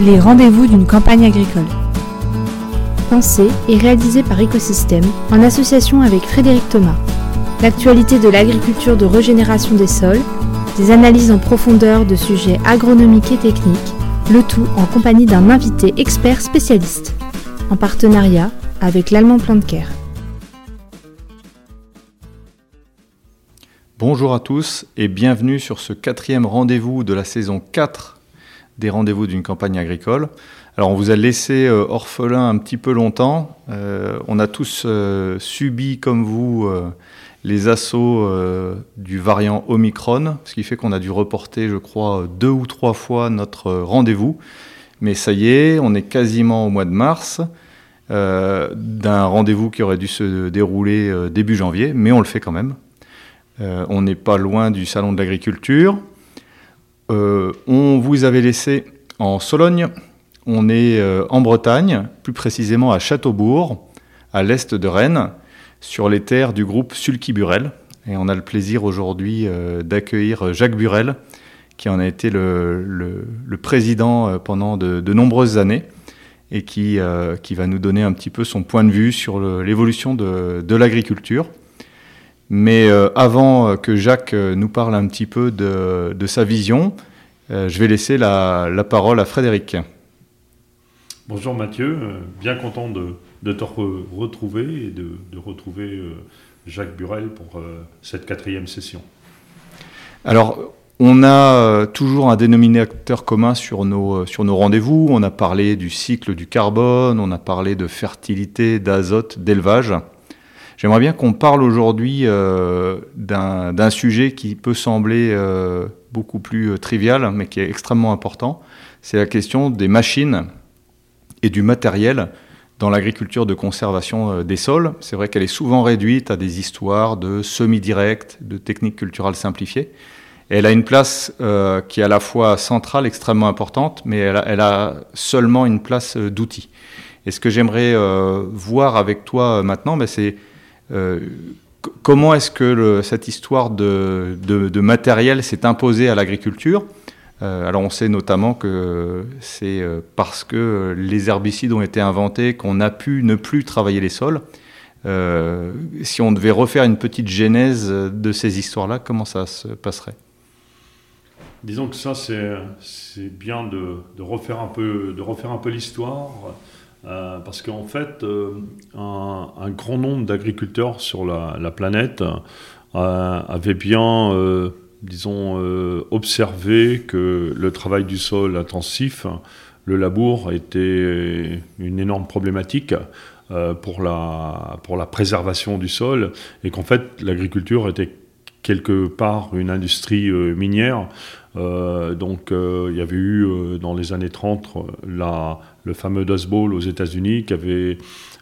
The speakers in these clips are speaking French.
les rendez-vous d'une campagne agricole. Pensé et réalisé par Écosystème en association avec Frédéric Thomas. L'actualité de l'agriculture de régénération des sols, des analyses en profondeur de sujets agronomiques et techniques, le tout en compagnie d'un invité expert spécialiste, en partenariat avec l'Allemand Care. Bonjour à tous et bienvenue sur ce quatrième rendez-vous de la saison 4 des rendez-vous d'une campagne agricole. Alors on vous a laissé euh, orphelin un petit peu longtemps. Euh, on a tous euh, subi comme vous les assauts du variant Omicron, ce qui fait qu'on a dû reporter, je crois, deux ou trois fois notre rendez-vous. Mais ça y est, on est quasiment au mois de mars. d'un rendez-vous qui aurait dû se dérouler début janvier, mais on le fait quand même. on n'est pas loin du salon de l'agriculture. Euh, on vous avait laissé en Sologne. On est euh, en Bretagne, plus précisément à Châteaubourg, à l'est de Rennes, sur les terres du groupe Sulky Burel. Et on a le plaisir aujourd'hui euh, d'accueillir Jacques Burel, qui en a été le, président pendant de, nombreuses années et qui, va nous donner un petit peu son point de vue sur l'évolution de l'agriculture. Mais euh, avant que Jacques euh, nous parle un petit peu de, sa vision, euh, je vais laisser la, parole à Frédéric. Bonjour Mathieu, bien content de, te retrouver et de, retrouver Jacques Burel pour cette quatrième session. Alors, on a toujours un dénominateur commun sur nos, sur nos rendez-vous. On a parlé du cycle du carbone, on a parlé de fertilité, d'azote, d'élevage. J'aimerais bien qu'on parle aujourd'hui euh, d'un sujet qui peut sembler euh, beaucoup plus euh, trivial, mais qui est extrêmement important. C'est la question des machines et du matériel dans l'agriculture de conservation des sols. C'est vrai qu'elle est souvent réduite à des histoires de semi-direct, de techniques culturales simplifiées. elle a une place qui est à la fois centrale, extrêmement importante, mais elle a, seulement une place d'outil. Et ce que j'aimerais voir avec toi maintenant, ben, c'est comment est-ce que cette histoire de, matériel s'est imposée à l'agriculture euh, alors on sait notamment que c'est euh, parce que les herbicides ont été inventés qu'on a pu ne plus travailler les sols. si on devait refaire une petite genèse de ces histoires-là, comment ça se passerait? Disons que ça, c'est bien de, refaire un peu, de refaire un peu l'histoire. Euh, parce qu'en fait, euh, un, grand nombre d'agriculteurs sur la, planète euh, avaient bien, disons, observé que le travail du sol intensif, le labour, était une énorme problématique. pour, la, pour la préservation du sol et qu'en fait l'agriculture était quelque part une industrie minière donc il y avait eu dans les années 30 la, le fameux Dust Bowl aux États-Unis qui avait,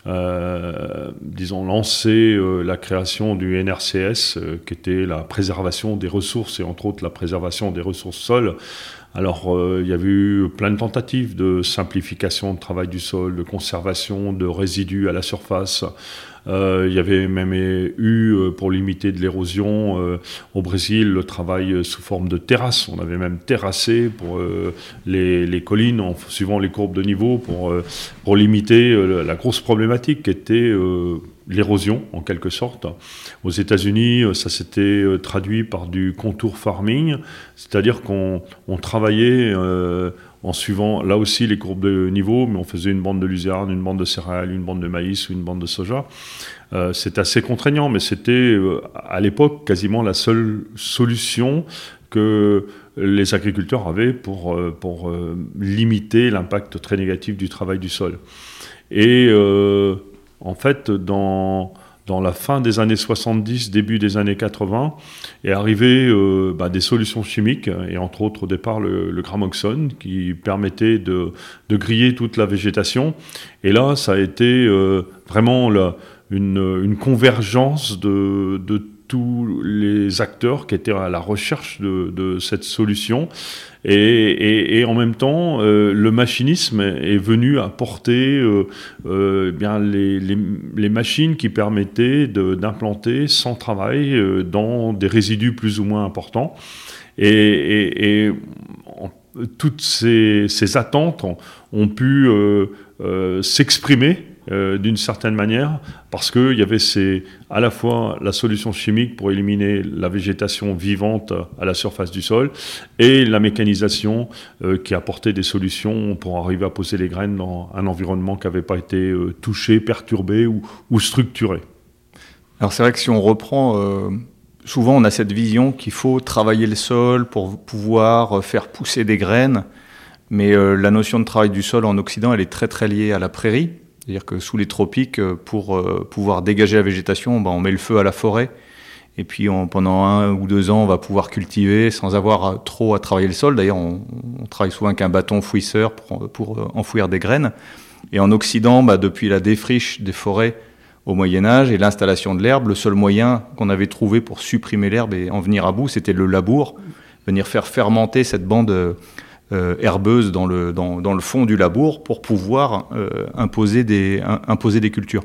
euh, disons, lancé euh, la création du NRCS, euh, qui était la préservation des ressources et entre autres la préservation des ressources sols. Alors, il y avait eu plein de tentatives de simplification de travail du sol, de conservation de résidus à la surface. Euh, il y avait même eu, euh, pour limiter de l'érosion, euh, au Brésil, le travail sous forme de terrasse. On avait même terrassé pour les, collines en suivant les courbes de niveau pour, pour limiter la grosse problématique qui était l'érosion en quelque sorte. Aux États-Unis, ça s'était traduit par du contour farming, c'est-à-dire qu'on travaillait en suivant là aussi les courbes de niveau, mais on faisait une bande de luzerne, une bande de céréales, une bande de maïs ou une bande de soja. Euh, c'est assez contraignant, mais c'était euh, à l'époque quasiment la seule solution que les agriculteurs avaient pour, euh, pour limiter l'impact très négatif du travail du sol. Et en fait, dans dans la fin des années 70, début des années 80, est arrivé euh, bah, des solutions chimiques, et entre autres au départ le, le gramoxone, qui permettait de, griller toute la végétation. Et là, ça a été euh, vraiment une, convergence de, tous les acteurs qui étaient à la recherche de cette solution. Et, en même temps, euh, le machinisme est venu apporter euh, euh, bien les, machines qui permettaient d'implanter sans travail dans des résidus plus ou moins importants. Et, toutes ces, attentes ont, pu s'exprimer euh, d'une certaine manière, parce qu'il y avait ces, à la fois la solution chimique pour éliminer la végétation vivante à la surface du sol, et la mécanisation euh, qui apportait des solutions pour arriver à poser les graines dans un environnement qui n'avait pas été euh, touché, perturbé ou, ou, structuré. Alors c'est vrai que si on reprend souvent on a cette vision qu'il faut travailler le sol pour pouvoir faire pousser des graines, mais la notion de travail du sol en Occident, elle est très très liée à la prairie. C'est-à-dire que sous les tropiques, euh, pour euh, pouvoir dégager la végétation, ben, on met le feu à la forêt. Et puis pendant un ou deux ans, on va pouvoir cultiver sans avoir trop à travailler le sol. D'ailleurs, on, travaille souvent avec un bâton fouisseur pour, euh, enfouir des graines. Et en Occident, ben, depuis la défriche des forêts au Moyen Âge et l'installation de l'herbe, le seul moyen qu'on avait trouvé pour supprimer l'herbe et en venir à bout, c'était le labour, venir faire fermenter cette bande euh, herbeuse dans le, dans, dans, le fond du labour pour pouvoir euh, imposer, des, imposer des cultures.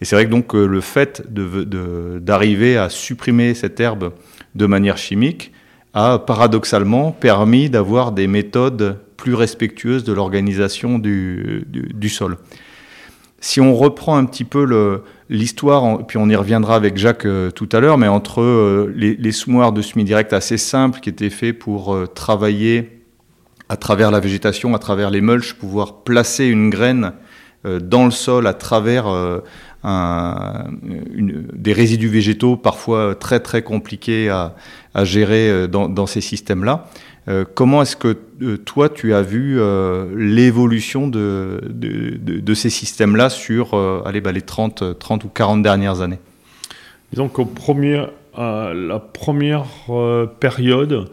Et c'est vrai que donc euh, le fait d'arriver à supprimer cette herbe de manière chimique a paradoxalement permis d'avoir des méthodes plus respectueuses de l'organisation du, du, sol. Si on reprend un petit peu l'histoire, puis on y reviendra avec Jacques tout à l'heure, mais entre les, les de semi-direct assez simples qui étaient faits pour travailler à travers la végétation, à travers les mulches, pouvoir placer une graine euh, dans le sol à travers euh, un, des résidus végétaux parfois très très compliqués à, à gérer euh, dans, dans ces systèmes-là. comment est-ce que toi tu as vu l'évolution de, de, de, ces systèmes-là sur allez, bah, les 30, 30 ou 40 dernières années? Disons qu'au premier, la première période,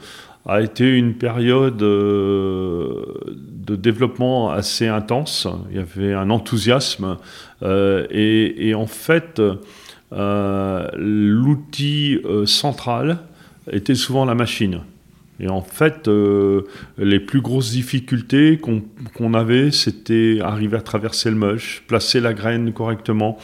a été une période euh, de développement assez intense. Il y avait un enthousiasme euh, et, en fait, euh, l'outil central était souvent la machine. Et en fait, les plus grosses difficultés qu'on avait, c'était arriver à traverser le moche, placer la graine correctement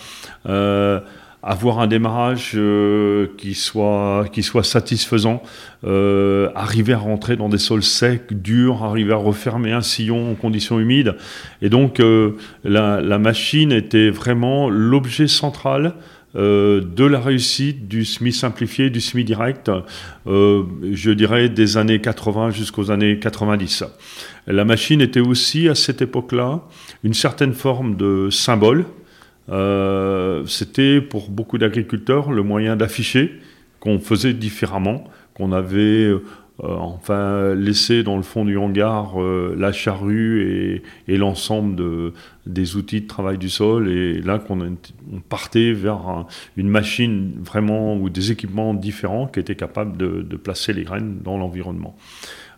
avoir un démarrage euh, qui, soit, qui soit satisfaisant, euh, arriver à rentrer dans des sols secs, durs, arriver à refermer un sillon en conditions humides. Et donc euh, la, la, machine était vraiment l'objet central de la réussite du SMI simplifié, du SMI direct, je dirais des années 80 jusqu'aux années 90. La machine était aussi à cette époque-là une certaine forme de symbole, euh, c'était pour beaucoup d'agriculteurs le moyen d'afficher qu'on faisait différemment, qu'on avait euh, enfin laissé dans le fond du hangar euh, la charrue et, l'ensemble de, des outils de travail du sol, et là qu'on on partait vers une machine vraiment ou des équipements différents qui étaient capables de placer les graines dans l'environnement.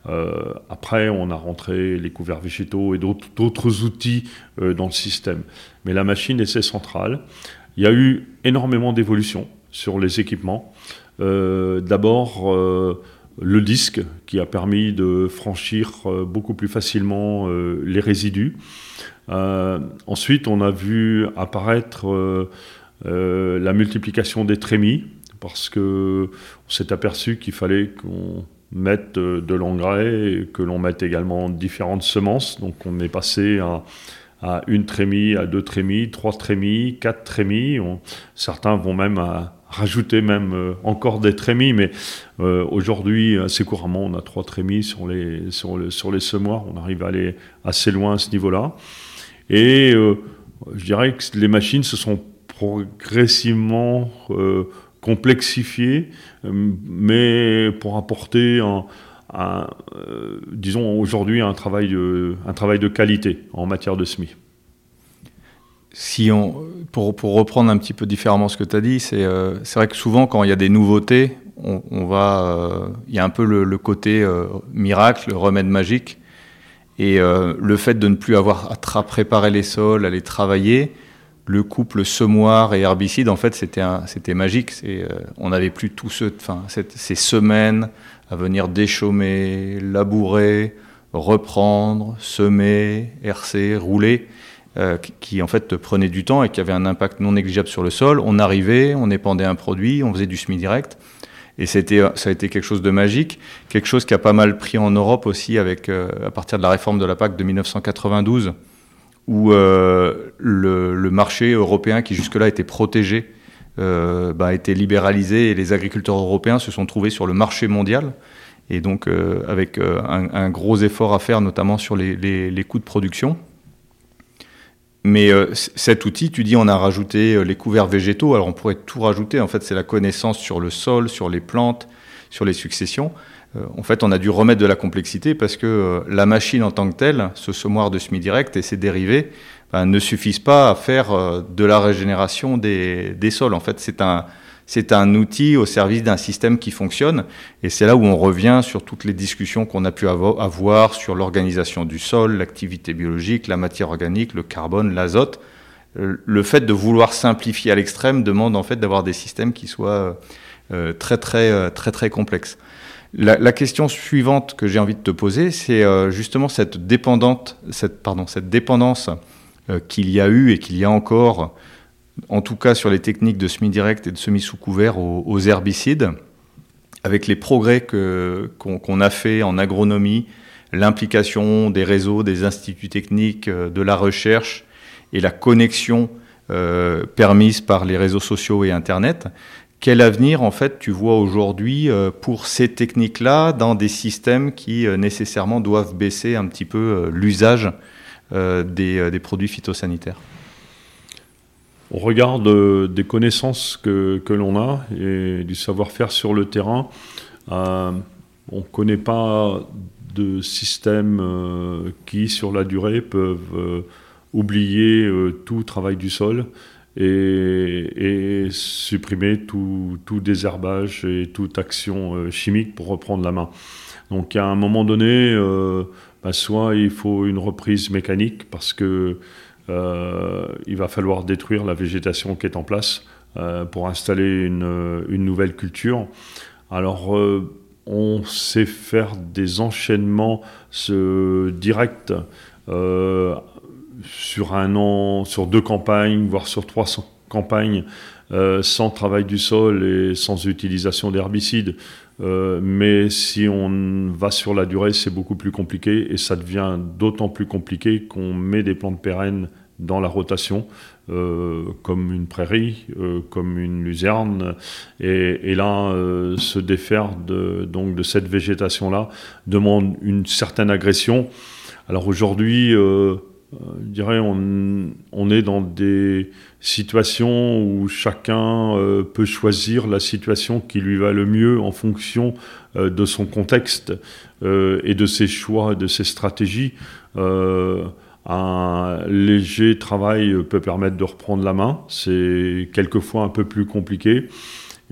Euh, après, on a rentré les couverts végétaux et d'autres outils euh, dans le système. Mais la machine est centrale. Il y a eu énormément d'évolutions sur les équipements. Euh, d'abord, le disque qui a permis de franchir beaucoup plus facilement les résidus. ensuite, on a vu apparaître la multiplication des trémies parce que on s'est aperçu qu'il fallait qu'on mettre de, l'engrais, que l'on mette également différentes semences. Donc on est passé à, une trémie, à deux trémies, trois trémies, quatre trémies. certains vont même rajouter même euh, encore des trémies, mais euh, aujourd'hui, assez couramment, on a trois trémies sur les, sur, les semoirs. On arrive à aller assez loin à ce niveau-là. Et euh, je dirais que les machines se sont progressivement complexifié, euh, mais pour apporter euh, disons aujourd'hui un travail, de, qualité en matière de SMI. Si on, pour, pour, reprendre un petit peu différemment ce que tu as dit, c'est euh, vrai que souvent quand il y a des nouveautés, on, va, il y a un peu le, côté miracle, le remède magique, et le fait de ne plus avoir à préparer les sols, à les travailler, le couple semoir et herbicide, en fait, c'était c'était magique. Euh, on n'avait plus tout ce, enfin, ces semaines à venir déchaumer, labourer, reprendre, semer, hercer, rouler, euh, qui en fait prenaient du temps et qui avaient un impact non négligeable sur le sol. On arrivait, on épandait un produit, on faisait du semi direct. Et a, été, ça a été quelque chose de magique, quelque chose qui a pas mal pris en Europe aussi avec, à partir de la réforme de la PAC de 1992, où le, le, marché européen qui jusque-là était protégé bah, a été libéralisé et les agriculteurs européens se sont trouvés sur le marché mondial et donc euh, avec euh, un, gros effort à faire, notamment sur les, coûts de production. Mais euh, cet outil, tu dis, on a rajouté les couverts végétaux. Alors on pourrait tout rajouter. En fait, c'est la connaissance sur le sol, sur les plantes, sur les successions. En fait, on a dû remettre de la complexité parce que la machine en tant que telle, ce semoir de semi-direct et ses dérivés, ben, ne suffisent pas à faire de la régénération des, sols. En fait, c'est un, c'est un outil au service d'un système qui fonctionne. Et c'est là où on revient sur toutes les discussions qu'on a pu avoir sur l'organisation du sol, l'activité biologique, la matière organique, le carbone, l'azote. Euh, le fait de vouloir simplifier à l'extrême demande en fait d'avoir des systèmes qui soient euh, très très euh, très très complexes. La, question suivante que j'ai envie de te poser, c'est justement cette, dépendance qu'il y a eu et qu'il y a encore en tout cas sur les techniques de semi-direct et de semi-sous couvert aux, herbicides, avec les progrès qu'on a fait en agronomie, l'implication des réseaux, des instituts techniques, euh, de la recherche et la connexion euh, permise par les réseaux sociaux et Internet. Quel avenir, en fait, tu vois aujourd'hui euh, pour ces techniques-là dans des systèmes qui nécessairement doivent baisser un petit peu l'usage des produits phytosanitaires? On regarde des connaissances que, l'on a et du savoir-faire sur le terrain. Euh, on ne connaît pas de systèmes euh, qui, sur la durée, peuvent euh, oublier tout travail du sol et, supprimer tout, désherbage et toute action chimique pour reprendre la main. Donc à un moment donné, bah, soit il faut une reprise mécanique parce que euh, il va falloir détruire la végétation qui est en place euh, pour installer une, nouvelle culture. Alors, euh, on sait faire des enchaînements directs sur un an, sur deux campagnes, voire sur trois campagnes, sans travail du sol et sans utilisation d'herbicides. mais si on va sur la durée, c'est beaucoup plus compliqué et ça devient d'autant plus compliqué qu'on met des plantes pérennes dans la rotation, euh, comme une prairie, euh, comme une luzerne. Et, là, euh, se défaire de, donc, de cette végétation-là demande une certaine agression. Alors aujourd'hui, je dirais, on, est dans des situations où chacun peut choisir la situation qui lui va le mieux en fonction de son contexte et de ses choix, de ses stratégies. Un léger travail peut permettre de reprendre la main. C'est quelquefois un peu plus compliqué.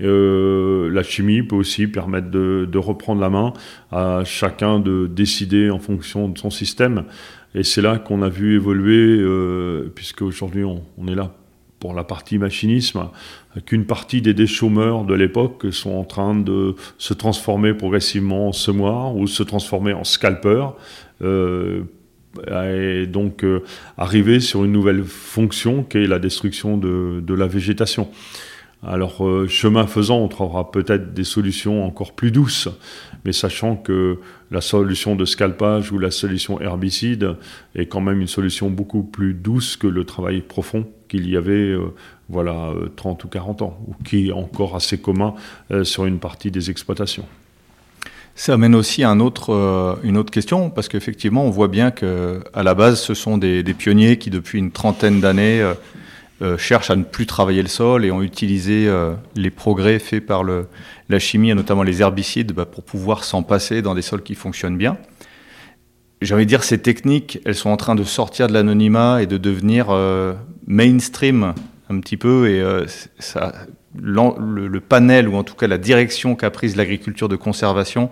Euh, la chimie peut aussi permettre de, reprendre la main à chacun de décider en fonction de son système. Et c'est là qu'on a vu évoluer, euh, puisque aujourd'hui on, est là pour la partie machinisme, qu'une partie des déchômeurs de l'époque sont en train de se transformer progressivement en semoirs ou se transformer en scalpeurs. Euh, et donc euh, arriver sur une nouvelle fonction qui est la destruction de, de la végétation. Alors, euh, chemin faisant, on trouvera peut-être des solutions encore plus douces, mais sachant que la solution de scalpage ou la solution herbicide est quand même une solution beaucoup plus douce que le travail profond qu'il y avait euh, voilà, 30 ou 40 ans, ou qui est encore assez commun sur une partie des exploitations. Ça amène aussi euh, une autre question, parce qu'effectivement, on voit bien qu'à la base, ce sont des, pionniers qui, depuis une trentaine d'années, euh, euh, cherchent à ne plus travailler le sol et ont utilisé les progrès faits par la chimie, notamment les herbicides, bah, pour pouvoir s'en passer dans des sols qui fonctionnent bien. J'ai envie de dire, ces techniques, elles sont en train de sortir de l'anonymat et de devenir mainstream un petit peu, et le, panel, ou en tout cas la direction qu'a prise l'agriculture de conservation,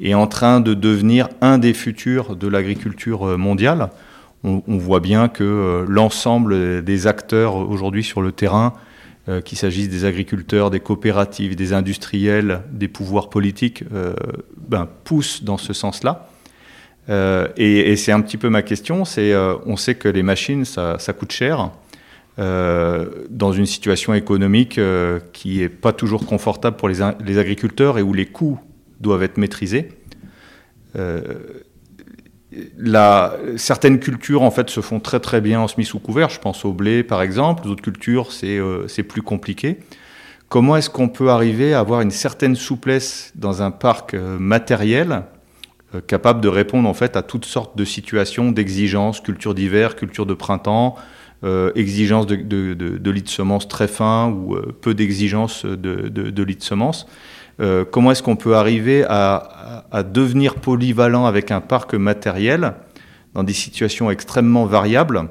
est en train de devenir un des futurs de l'agriculture euh, mondiale. On, voit bien que euh, l'ensemble des acteurs aujourd'hui sur le terrain, euh, qu'il s'agisse des agriculteurs, des coopératives, des industriels, des pouvoirs politiques, ben, poussent dans ce sens-là. et, c'est un petit peu ma question, on sait que les machines, ça coûte cher. dans une situation économique qui n'est pas toujours confortable pour les, agriculteurs et où les coûts doivent être maîtrisés. Certaines cultures en fait se font très très bien en semis sous couvert. Je pense au blé par exemple. D'autres cultures c'est plus compliqué. Comment est-ce qu'on peut arriver à avoir une certaine souplesse dans un parc matériel euh, capable de répondre en fait à toutes sortes de situations, d'exigences, culture d'hiver, culture de printemps, euh, exigences de, de, de, lits de semences très fins ou euh, peu d'exigences de, de, lits de semences? Euh, comment est-ce qu'on peut arriver à, devenir polyvalent avec un parc matériel dans des situations extrêmement variables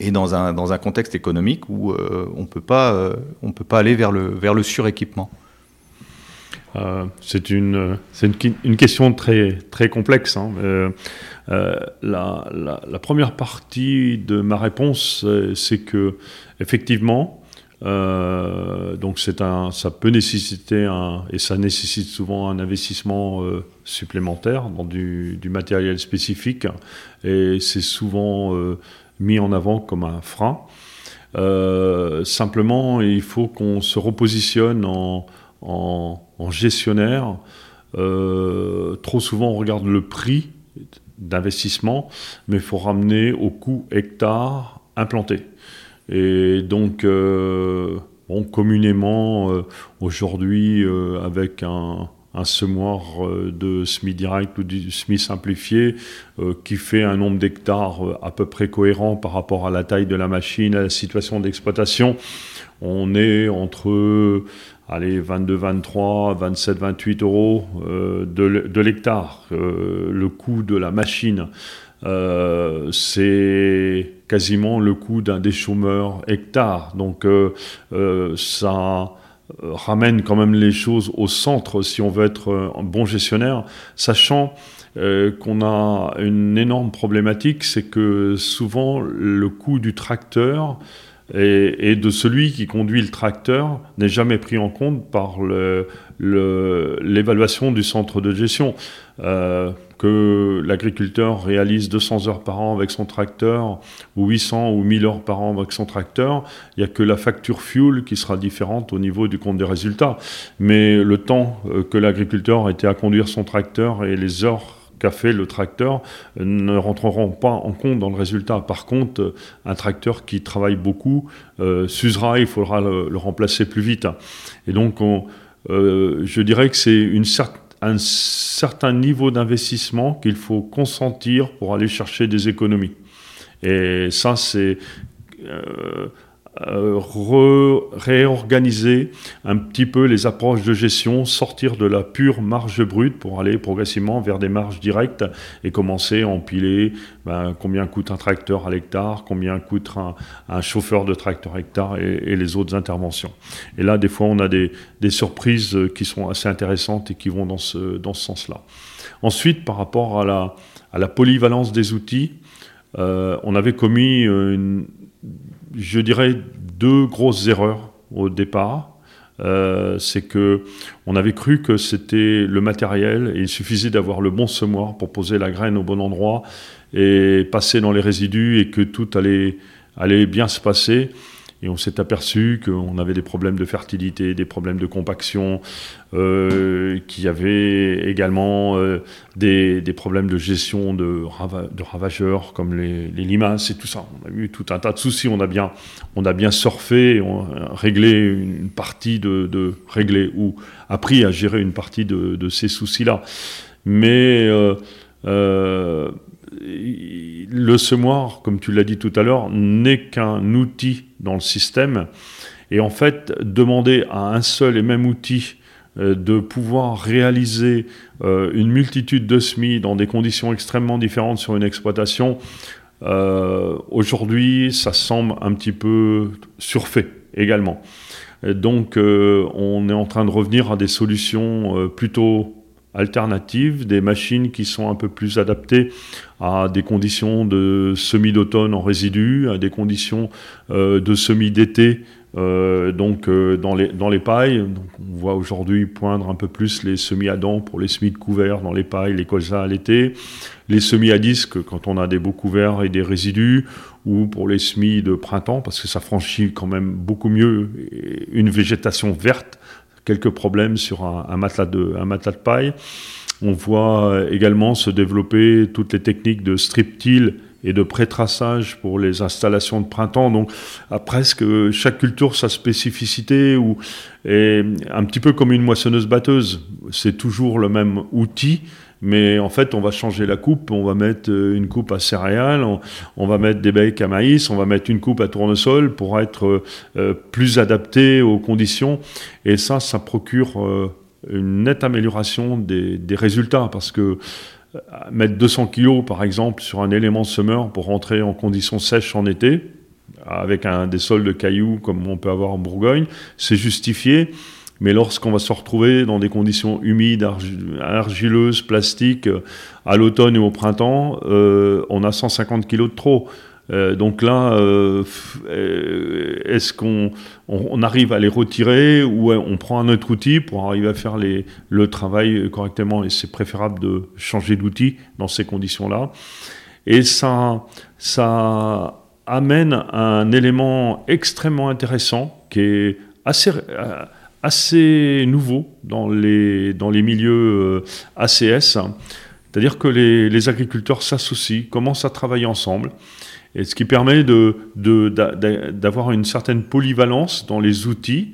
et dans un, dans un contexte économique où on ne peut pas aller vers le, vers le suréquipement? Euh, c'est une, une, une, question très, très complexe. Hein. Euh, euh, la, la, la, première partie de ma réponse, c'est que effectivement, euh, donc c'est un, ça peut nécessiter un, et ça nécessite souvent un investissement euh, supplémentaire dans du, matériel spécifique, et c'est souvent euh, mis en avant comme un frein. simplement, il faut qu'on se repositionne en en, gestionnaire, trop souvent on regarde le prix d'investissement, mais il faut ramener au coût hectare implanté. Et donc, euh, communément, euh, aujourd'hui, avec un, un semoir de SMI direct ou du SMI simplifié qui fait un nombre d'hectares à peu près cohérent par rapport à la taille de la machine, à la situation d'exploitation. On est entre allez, 22, 23, 27, 28 euros euh, de, l'hectare. Euh, le coût de la machine, euh, c'est quasiment le coût d'un déchômeur hectare. Donc ça ramène quand même les choses au centre si on veut être un bon gestionnaire, sachant qu'on a une énorme problématique, c'est que souvent le coût du tracteur et, de celui qui conduit le tracteur n'est jamais pris en compte par l'évaluation du centre de gestion. Euh, l'agriculteur réalise 200 heures par an avec son tracteur, ou 800 ou 1000 heures par an avec son tracteur, il n'y a que la facture fuel qui sera différente au niveau du compte des résultats. Mais le temps euh, que l'agriculteur était à conduire son tracteur et les heures qu'a fait le tracteur ne rentreront pas en compte dans le résultat. Par contre, un tracteur qui travaille beaucoup euh, s'usera, il faudra le, remplacer plus vite. Et donc, euh, je dirais que c'est une un certain niveau d'investissement qu'il faut consentir pour aller chercher des économies. Et ça, c'est euh, réorganiser un petit peu les approches de gestion, sortir de la pure marge brute pour aller progressivement vers des marges directes et commencer à empiler ben, combien coûte un tracteur à l'hectare, combien coûte un, chauffeur de tracteur hectare et, les autres interventions. Et là, des fois, on a des, surprises qui sont assez intéressantes et qui vont dans ce, dans ce sens-là. Ensuite, par rapport à la, à la polyvalence des outils, euh, on avait commis une, je dirais, deux grosses erreurs au départ. Euh, c'est que on avait cru que c'était le matériel et il suffisait d'avoir le bon semoir pour poser la graine au bon endroit et passer dans les résidus et que tout allait, allait bien se passer. Et on s'est aperçu qu'on avait des problèmes de fertilité, des problèmes de compaction, euh, qu'il y avait également euh, des, problèmes de gestion de, ravageurs comme les, limaces et tout ça. On a eu tout un tas de soucis. On a bien, on a bien surfé, on a réglé une partie de, réglé ou appris à gérer une partie de, ces soucis-là. Mais euh le semoir, comme tu l'as dit tout à l'heure, n'est qu'un outil dans le système. Et en fait, demander à un seul et même outil euh, de pouvoir réaliser euh, une multitude de semis dans des conditions extrêmement différentes sur une exploitation, euh, aujourd'hui, ça semble un petit peu surfait également. donc, on est en train de revenir à des solutions plutôt alternatives, des machines qui sont un peu plus adaptées à des conditions de semis d'automne en résidus, à des conditions euh, de semis d'été donc dans, les, dans les pailles, donc on voit aujourd'hui poindre un peu plus les semis à dents pour les semis de couverts dans les pailles, les colzas à l'été, les semis à disque quand on a des beaux couverts et des résidus, ou pour les semis de printemps, parce que ça franchit quand même beaucoup mieux une végétation verte, quelques problèmes sur un, matelas, de, un matelas de paille. On voit également se développer toutes les techniques de strip-till et de pré-traçage pour les installations de printemps. Donc, à presque chaque culture sa spécificité ou un petit peu comme une moissonneuse batteuse. C'est toujours le même outil, mais en fait, on va changer la coupe. On va mettre euh, une coupe à céréales, on, va mettre des becs à maïs, on va mettre une coupe à tournesol pour être euh, plus adapté aux conditions. Et ça, ça procure euh, une nette amélioration des, résultats parce que mettre 200 kg par exemple sur un élément summer pour rentrer en conditions sèches en été, avec des sols de cailloux comme on peut avoir en Bourgogne, c'est justifié. Mais lorsqu'on va se retrouver dans des conditions humides, argileuses, plastiques, euh, à l'automne et au printemps, euh, on a 150 kg de trop. Euh, donc là, est-ce qu'on on, arrive à les retirer ou on prend un autre outil pour arriver à faire le travail correctement Et c'est préférable de changer d'outil dans ces conditions-là. Et ça, ça amène un élément extrêmement intéressant qui est assez assez nouveau dans les, dans les milieux euh, ACS. C'est-à-dire que les, les agriculteurs s'associent, commencent à travailler ensemble, et ce qui permet d'avoir de, une certaine polyvalence dans les outils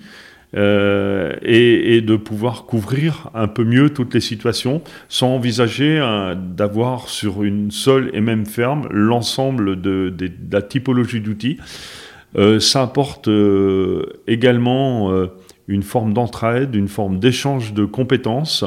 euh, et, de pouvoir couvrir un peu mieux toutes les situations sans envisager d'avoir sur une seule et même ferme l'ensemble de, la typologie d'outils. Euh, ça apporte euh, également une forme d'entraide, une forme d'échange de compétences.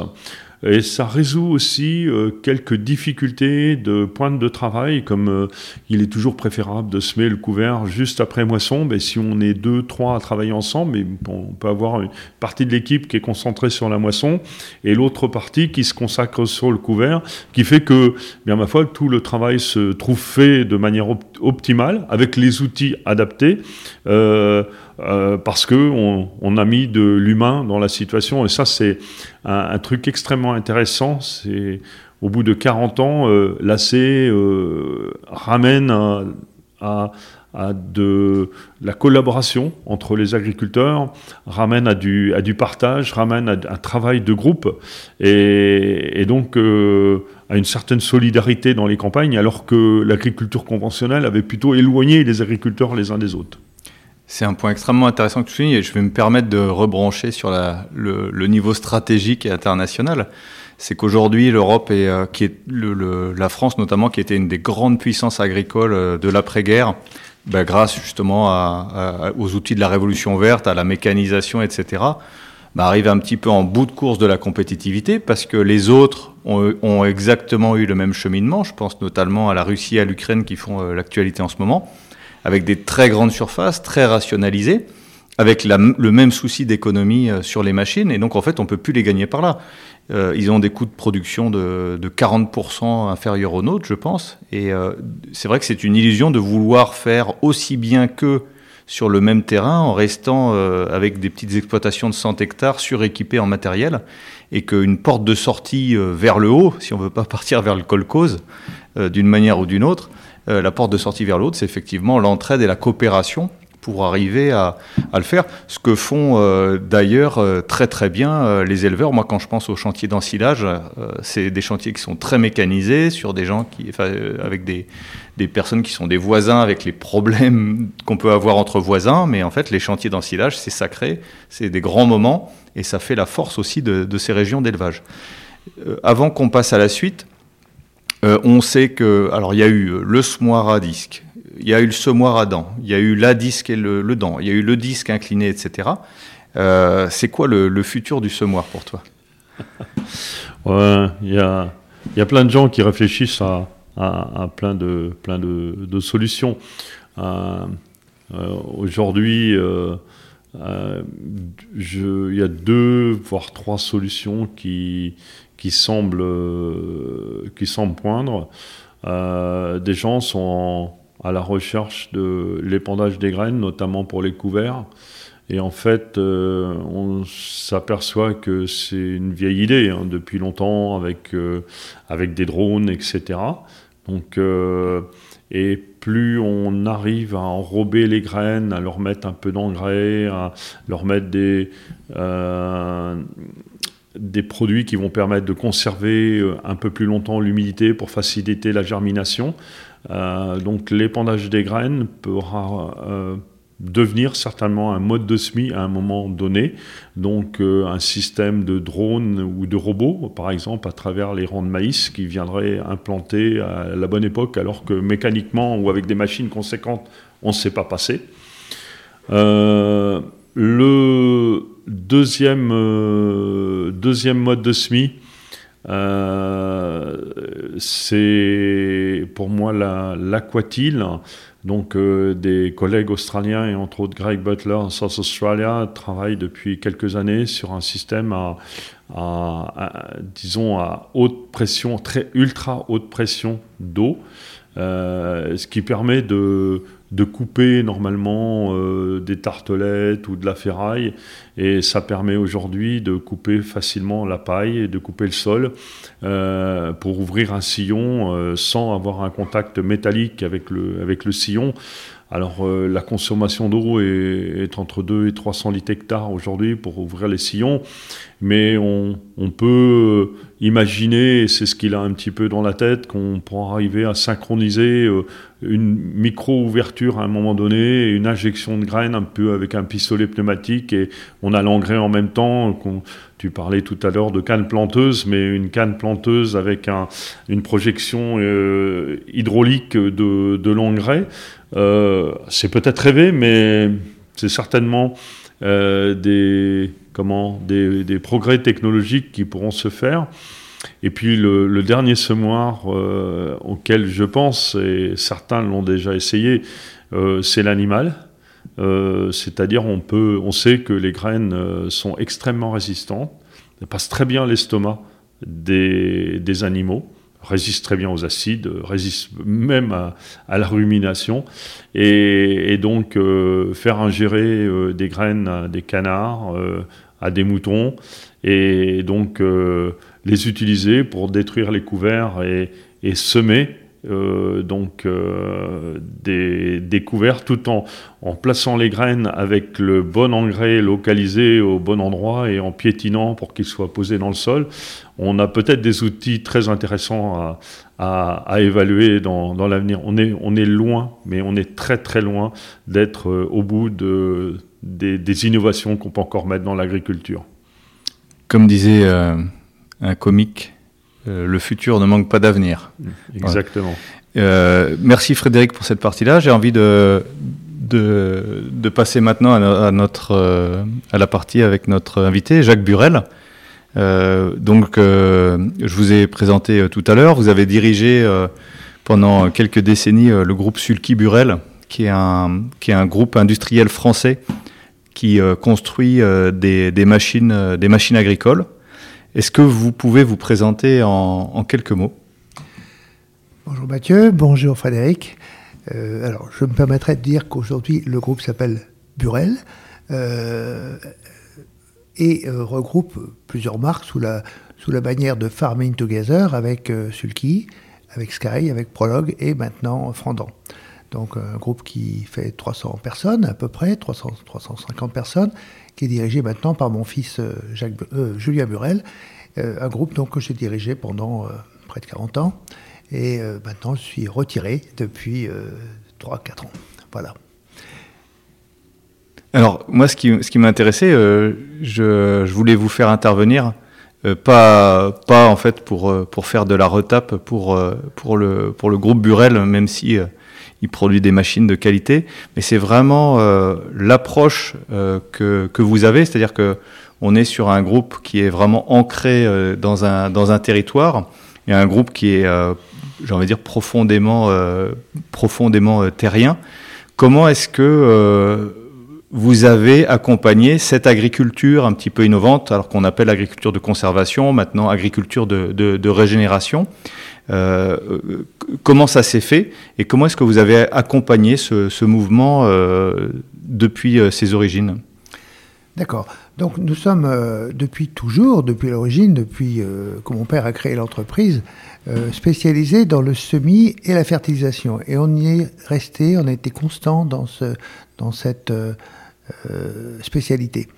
Et ça résout aussi euh, quelques difficultés de pointe de travail, comme euh, il est toujours préférable de semer le couvert juste après moisson. Mais si on est deux, trois à travailler ensemble, on peut avoir une partie de l'équipe qui est concentrée sur la moisson et l'autre partie qui se consacre sur le couvert, qui fait que, bien ma foi, tout le travail se trouve fait de manière optimale avec les outils adaptés. Euh, euh, parce que on, a mis de l'humain dans la situation. Et ça, c'est un, truc extrêmement intéressant. C'est au bout de 40 ans, euh, l'AC euh, ramène à, de la collaboration entre les agriculteurs, ramène à du, partage, ramène à un travail de groupe et donc à une certaine solidarité dans les campagnes, alors que l'agriculture conventionnelle avait plutôt éloigné les agriculteurs les uns des autres. C'est un point extrêmement intéressant que tu soulignes et je vais me permettre de rebrancher sur le, niveau stratégique et international. C'est qu'aujourd'hui, l'Europe et euh, la France notamment, qui était une des grandes puissances agricoles euh, de l'après-guerre, bah, grâce justement aux outils de la révolution verte, à la mécanisation, etc., bah, arrive un petit peu en bout de course de la compétitivité parce que les autres ont, ont exactement eu le même cheminement. Je pense notamment à la Russie et à l'Ukraine qui font euh, l'actualité en ce moment avec des très grandes surfaces, très rationalisées, avec le même souci d'économie euh, sur les machines, et donc en fait on peut plus les gagner par là. Euh, ils ont des coûts de production de, 40% inférieurs aux nôtres, je pense, et euh, c'est vrai que c'est une illusion de vouloir faire aussi bien qu'eux sur le même terrain en restant avec des petites exploitations de 100 hectares suréquipées en matériel, et qu'une porte de sortie vers le haut, si on veut pas partir vers le colcose, d'une manière ou d'une autre, euh, la porte de sortie vers l'autre, c'est effectivement l'entraide et la coopération pour arriver à, le faire. Ce que font euh, d'ailleurs euh, très très bien les éleveurs. Moi, quand je pense aux chantiers d'ensilage, c'est des chantiers qui sont très mécanisés, sur des gens qui, avec des, des, personnes qui sont des voisins, avec les problèmes qu'on peut avoir entre voisins. Mais en fait, les chantiers d'ensilage, c'est sacré, c'est des grands moments, et ça fait la force aussi de, de ces régions d'élevage. avant qu'on passe à la suite, euh, on sait que, alors il y a eu euh, le semoir à disque, il y a eu le semoir à dents, il y a eu la disque et le, dent, il y a eu le disque incliné, etc. Euh, c'est quoi le, futur du semoir pour toi? Il y, a, plein de gens qui réfléchissent à, plein, de, plein de, solutions. Aujourd'hui, il y a deux, voire trois solutions qui, qui semble, euh, qui semble poindre. Euh, des gens sont à la recherche de l'épandage des graines, notamment pour les couverts. Et en fait, euh, on s'aperçoit que c'est une vieille idée hein, depuis longtemps avec, euh, avec des drones, etc. Donc, et plus on arrive à enrober les graines, à leur mettre un peu d'engrais, à leur mettre des, des produits qui vont permettre de conserver un peu plus longtemps l'humidité pour faciliter la germination. donc l'épandage des graines pourra devenir certainement un mode de SMI à un moment donné. Donc euh, un système de drones ou de robots, par exemple, à travers les rangs de maïs qui viendraient implanter à la bonne époque, alors que mécaniquement ou avec des machines conséquentes, on ne sait pas passer. Euh, le deuxième, euh, deuxième mode de SMI, c'est pour moi l'aquatile. Donc euh, des collègues australiens et entre autres Greg Butler en South Australia travaillent depuis quelques années sur un système à, disons à haute pression, très ultra haute pression d'eau, euh, ce qui permet de de couper normalement euh, des tartelettes ou de la ferraille. Et ça permet aujourd'hui de couper facilement la paille et de couper le sol euh, pour ouvrir un sillon sans avoir un contact métallique avec le, avec le sillon. Alors la consommation d'eau est, entre 2 et 300 litres hectares aujourd'hui pour ouvrir les sillons, mais on, peut imaginer, et c'est ce qu'il a un petit peu dans la tête, qu'on pourra arriver à synchroniser une micro-ouverture à un moment donné, une injection de graines un peu avec un pistolet pneumatique et on a l'engrais en même temps. Tu parlais tout à l'heure de canne planteuse, mais une canne planteuse avec un, une projection euh, hydraulique de, de l'engrais, euh, c'est peut-être rêvé, mais c'est certainement euh, des, comment, des, progrès technologiques qui pourront se faire. Et puis le, dernier semoir auquel je pense, et certains l'ont déjà essayé, c'est l'animal. Euh, c'est-à-dire on peut, on sait que les graines sont extrêmement résistantes, elles passent très bien l'estomac des, animaux, résistent très bien aux acides, résistent même à, la rumination, et, et donc faire ingérer des graines à des canards, à des moutons, et donc les utiliser pour détruire les couverts et, semer euh, donc euh, des, couverts tout en, plaçant les graines avec le bon engrais localisé au bon endroit et en piétinant pour qu'ils soient posés dans le sol. On a peut-être des outils très intéressants à, évaluer dans, l'avenir. On est, loin, mais on est très très loin d'être euh, au bout de, des, innovations qu'on peut encore mettre dans l'agriculture. Comme disait un comique. Euh, le futur ne manque pas d'avenir. Exactement. Euh, merci Frédéric pour cette partie-là. J'ai envie de, de, passer maintenant à, notre, euh, à la partie avec notre invité, Jacques Burel. donc, je vous ai présenté tout à l'heure. Vous avez dirigé pendant quelques décennies le groupe Sulky Burel, qui est un, qui est un groupe industriel français qui construit des, des, machines, des machines agricoles. Est-ce que vous pouvez vous présenter en, quelques mots? Bonjour Mathieu, bonjour Frédéric. Euh, alors, je me permettrai de dire qu'aujourd'hui, le groupe s'appelle Burel euh, et euh, regroupe plusieurs marques sous la, sous la bannière de Farming Together avec Sulky, avec Sky, avec Prologue et maintenant Frandant. Donc, un groupe qui fait 300 personnes à peu près, 300, 350 personnes, qui est dirigé maintenant par mon fils euh, Jacques, euh, Julien Burel, euh, un groupe donc, que j'ai dirigé pendant près de 40 ans. Et maintenant, je suis retiré depuis 3-4 ans. Voilà. Alors, moi, ce qui, ce qui je, je, voulais vous faire intervenir, pas, pas en fait pour, pour faire de la retape pour, pour, le, pour le groupe Burel, même si il produit des machines de qualité, mais c'est vraiment euh, l'approche euh, que, vous avez, c'est-à-dire que on est sur un groupe qui est vraiment ancré euh, dans, un, dans un territoire, et un groupe qui est, j'ai envie de dire, profondément, profondément terrien. Comment est-ce que vous avez accompagné cette agriculture un petit peu innovante, alors qu'on appelle agriculture de conservation, maintenant agriculture de, régénération. Euh, comment ça s'est fait et comment est-ce que vous avez accompagné ce, mouvement euh, depuis euh, ses origines? D'accord. Donc nous sommes depuis toujours, depuis l'origine, depuis que mon père a créé l'entreprise, spécialisés dans le semis et la fertilisation. Et on y est resté, on a été constant dans, ce, dans cette euh, spécialité.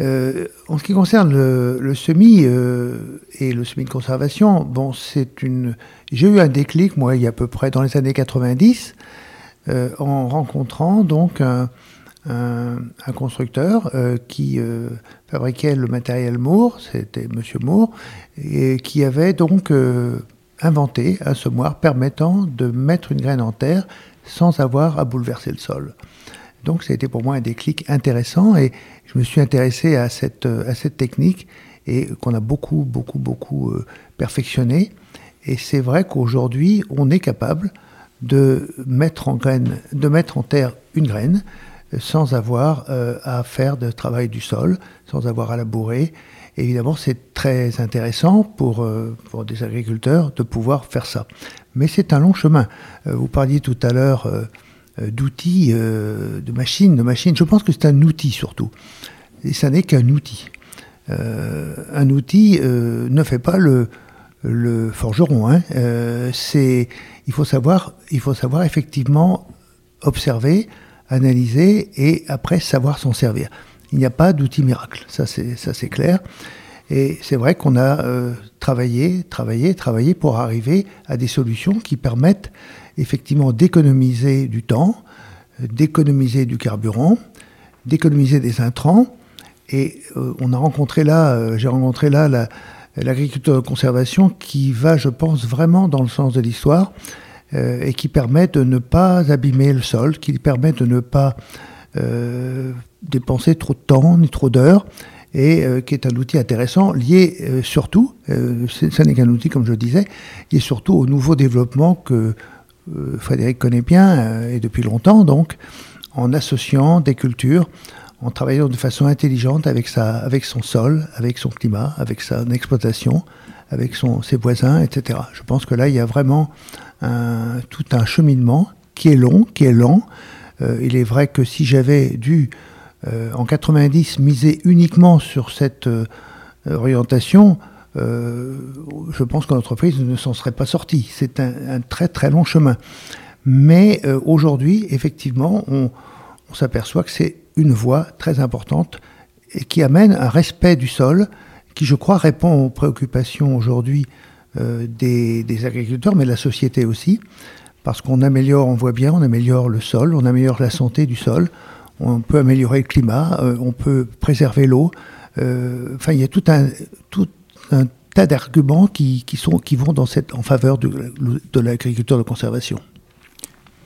Euh, en ce qui concerne le, semis euh, et le semis de conservation, bon, c'est une. J'ai eu un déclic, moi, il y a à peu près dans les années 90, en rencontrant donc un, constructeur qui fabriquait le matériel Moore, c'était Monsieur Moore, et qui avait donc inventé un semoir permettant de mettre une graine en terre sans avoir à bouleverser le sol. Donc ça a été pour moi un déclic intéressant et je me suis intéressé à cette, euh, à cette technique et qu'on a beaucoup, beaucoup, beaucoup euh, perfectionné. Et c'est vrai qu'aujourd'hui, on est capable de mettre en, graine, de mettre en terre une graine euh, sans avoir à faire de travail du sol, sans avoir à labourer. Évidemment, c'est très intéressant pour, pour des agriculteurs de pouvoir faire ça. Mais c'est un long chemin. vous parliez tout à l'heure euh, d'outils, euh, de machines, de machines. Je pense que c'est un outil surtout. Et ça n'est qu'un outil. Euh, un outil ne fait pas le, le forgeron. Hein. c'est, il, faut savoir, il faut savoir effectivement observer, analyser et après savoir s'en servir. Il n'y a pas d'outil miracle, ça c'est, ça c'est clair. Et c'est vrai qu'on a travaillé, travaillé, travaillé pour arriver à des solutions qui permettent effectivement d'économiser du temps, d'économiser du carburant, d'économiser des intrants. Et euh, on a rencontré là, euh, j'ai rencontré là l'agriculture de conservation qui va, je pense, vraiment dans le sens de l'histoire euh, et qui permet de ne pas abîmer le sol, qui permet de ne pas dépenser trop de temps ni trop d'heures et qui est un outil intéressant lié surtout, ce n'est qu'un outil comme je disais, lié surtout au nouveau développement que euh, Frédéric connaît bien, euh, et depuis longtemps donc, en associant des cultures, en travaillant de façon intelligente avec, sa, avec son sol, avec son climat, avec son exploitation, avec son, ses voisins, etc. Je pense que là, il y a vraiment tout un cheminement qui est long, qui est lent. Euh, il est vrai que si j'avais dû, en 90, miser uniquement sur cette orientation, euh, je pense que l'entreprise ne s'en serait pas sortie. C'est un, très très long chemin. Mais euh, aujourd'hui, effectivement, on, s'aperçoit que c'est une voie très importante et qui amène un respect du sol qui, je crois, répond aux préoccupations aujourd'hui euh, des, agriculteurs, mais de la société aussi, parce qu'on améliore, on voit bien, on améliore le sol, on améliore la santé du sol, on peut améliorer le climat, on peut préserver l'eau. enfin, il y a tout un, tout un tas d'arguments qui, qui, sont, qui vont en faveur de, de l'agriculture de conservation.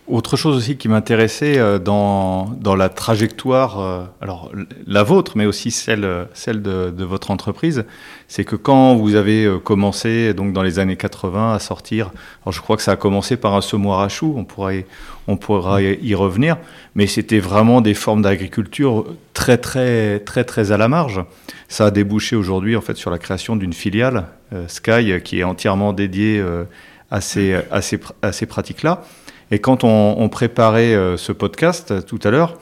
Autre chose aussi qui m'intéressait euh, dans, dans, la trajectoire, euh, alors la vôtre, mais aussi celle, celle de, votre entreprise, c'est que quand vous avez euh, commencé, donc dans les années 80, à sortir, alors je crois que ça a commencé par un semoir à choux, on pourra y, on pourra y revenir, mais c'était vraiment des formes d'agriculture très, très, très, très à la marge. Ça a débouché aujourd'hui en fait sur la création d'une filiale, Sky, qui est entièrement dédiée à ces, à ces, à ces pratiques-là. Et quand on, préparait euh, ce podcast tout à l'heure,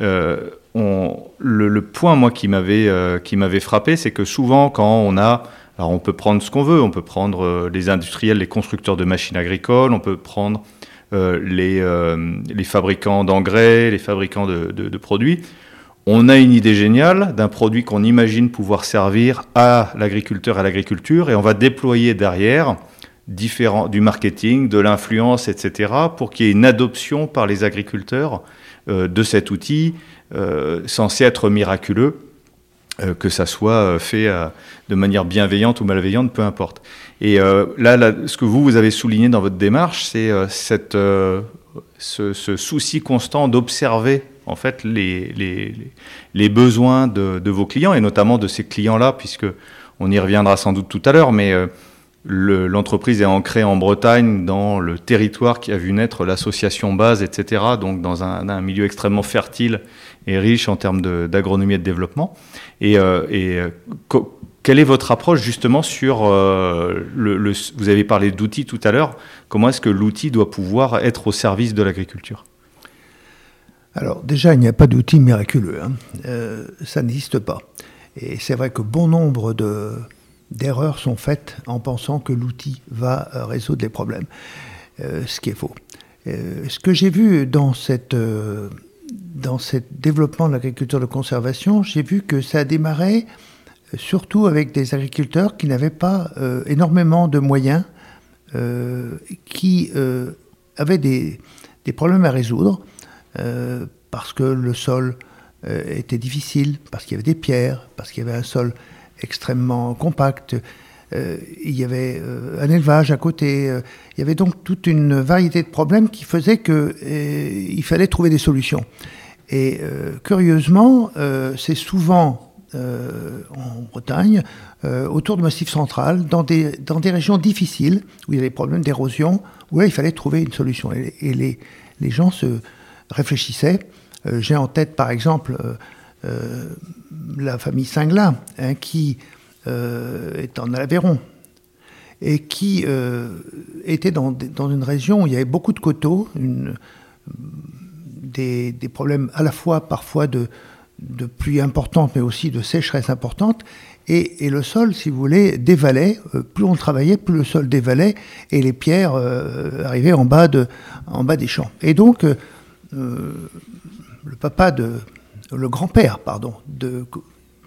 euh, le, point moi qui m'avait euh, qui m'avait frappé, c'est que souvent quand on a alors on peut prendre ce qu'on veut, on peut prendre les industriels, les constructeurs de machines agricoles, on peut prendre les, les fabricants d'engrais, les fabricants de, de, produits. On a une idée géniale d'un produit qu'on imagine pouvoir servir à l'agriculteur, à l'agriculture, et on va déployer derrière différents, du marketing, de l'influence, etc., pour qu'il y ait une adoption par les agriculteurs euh, de cet outil euh, censé être miraculeux, euh, que ça soit fait de manière bienveillante ou malveillante, peu importe. Et là, ce que vous, vous avez souligné dans votre démarche, c'est cette, ce, ce, souci constant d'observer en fait les, les, les besoins de, de, vos clients et notamment de ces clients-là, puisque on y reviendra sans doute tout à l'heure, mais l'entreprise est ancrée en Bretagne, dans le territoire qui a vu naître l'association base, etc., donc dans un, milieu extrêmement fertile et riche en termes d'agronomie et de développement. Et, et quelle est votre approche justement sur le, Vous avez parlé d'outils tout à l'heure. Comment est-ce que l'outil doit pouvoir être au service de l'agriculture? Alors déjà, il n'y a pas d'outil miraculeux, hein. euh, ça n'existe pas. Et c'est vrai que bon nombre d'erreurs sont faites en pensant que l'outil va euh, résoudre les problèmes, euh, ce qui est faux. ce que j'ai vu dans, cette, dans ce développement de l'agriculture de conservation, j'ai vu que ça a démarré surtout avec des agriculteurs qui n'avaient pas énormément de moyens, qui avaient des, des problèmes à résoudre euh, parce que le sol euh, était difficile, parce qu'il y avait des pierres, parce qu'il y avait un sol extrêmement compact. Euh, il y avait un élevage à côté. il y avait donc toute une variété de problèmes qui faisaient qu'il fallait trouver des solutions. Et curieusement, c'est souvent en Bretagne, autour du Massif central, dans des, dans des régions difficiles, où il y avait des problèmes d'érosion, où là, il fallait trouver une solution. Et, et les, les gens se, réfléchissait. Euh, j'ai en tête, par exemple, euh, euh, la famille Singla, hein, qui est en Aveyron, et qui était dans, dans, une région où il y avait beaucoup de coteaux, des, des, problèmes à la fois parfois de, de pluie importante, mais aussi de sécheresse importante. Et, et, le sol, si vous voulez, dévalait. plus on travaillait, plus le sol dévalait, et les pierres arrivaient en bas, de, en bas des champs. Et donc, euh, le papa de, le grand-père, pardon, de,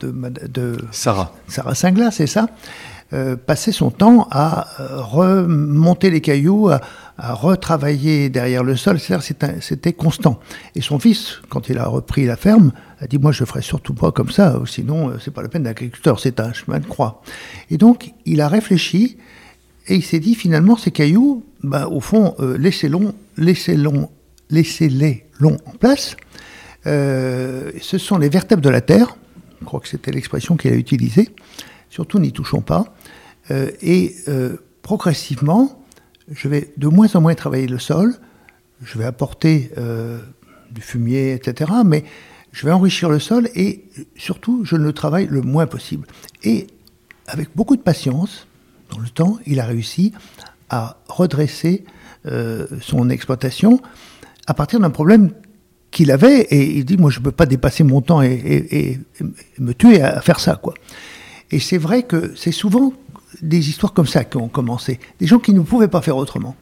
de, Sarah. Sarah Singla, c'est ça, euh, passait son temps à euh, remonter les cailloux, à, retravailler derrière le sol, c'était constant. Et son fils, quand il a repris la ferme, a dit moi je ferai surtout pas comme ça, sinon c'est pas la peine d'agriculteur, c'est un chemin de croix. Et donc il a réfléchi et il s'est dit finalement ces cailloux, bah, au fond laissez-les laissez laissez-les longs en place. Euh, ce sont les vertèbres de la Terre, je crois que c'était l'expression qu'il a utilisée, surtout n'y touchons pas. Euh, et euh, progressivement, je vais de moins en moins travailler le sol, je vais apporter du fumier, etc., mais je vais enrichir le sol et surtout, je le travaille le moins possible. Et avec beaucoup de patience, dans le temps, il a réussi à redresser son exploitation à partir d'un problème qu'il avait, et il dit, moi je ne peux pas dépasser mon temps et, me tuer à faire ça. quoi. Et c'est vrai que c'est souvent des histoires comme ça qui ont commencé, des gens qui ne pouvaient pas faire autrement.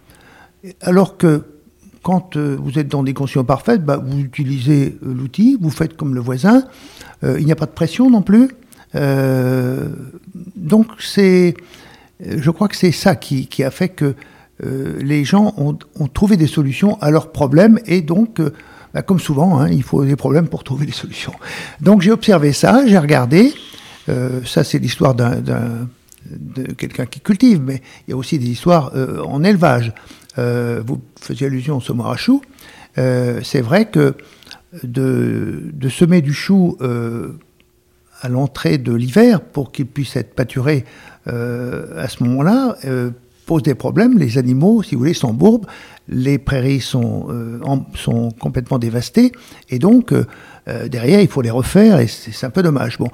Alors que quand euh, vous êtes dans des conditions parfaites, bah, vous utilisez euh, l'outil, vous faites comme le voisin, euh, il n'y a pas de pression non plus. donc c'est, je crois que c'est ça qui, a fait que les gens ont, trouvé des solutions à leurs problèmes et donc, bah, comme souvent, hein, il faut des problèmes pour trouver des solutions. Donc j'ai observé ça, j'ai regardé. Euh, ça, c'est l'histoire d'un, de quelqu'un qui cultive, mais il y a aussi des histoires en élevage. vous faisiez allusion au saumon à chou. c'est vrai que de, de, semer du chou à l'entrée de l'hiver pour qu'il puisse être pâturé à ce moment-là pose des problèmes. Les animaux, si vous voulez, s'embourbent, les prairies sont, euh, sont complètement dévastées, et donc euh, euh, derrière, il faut les refaire, et c'est un peu dommage. Bon,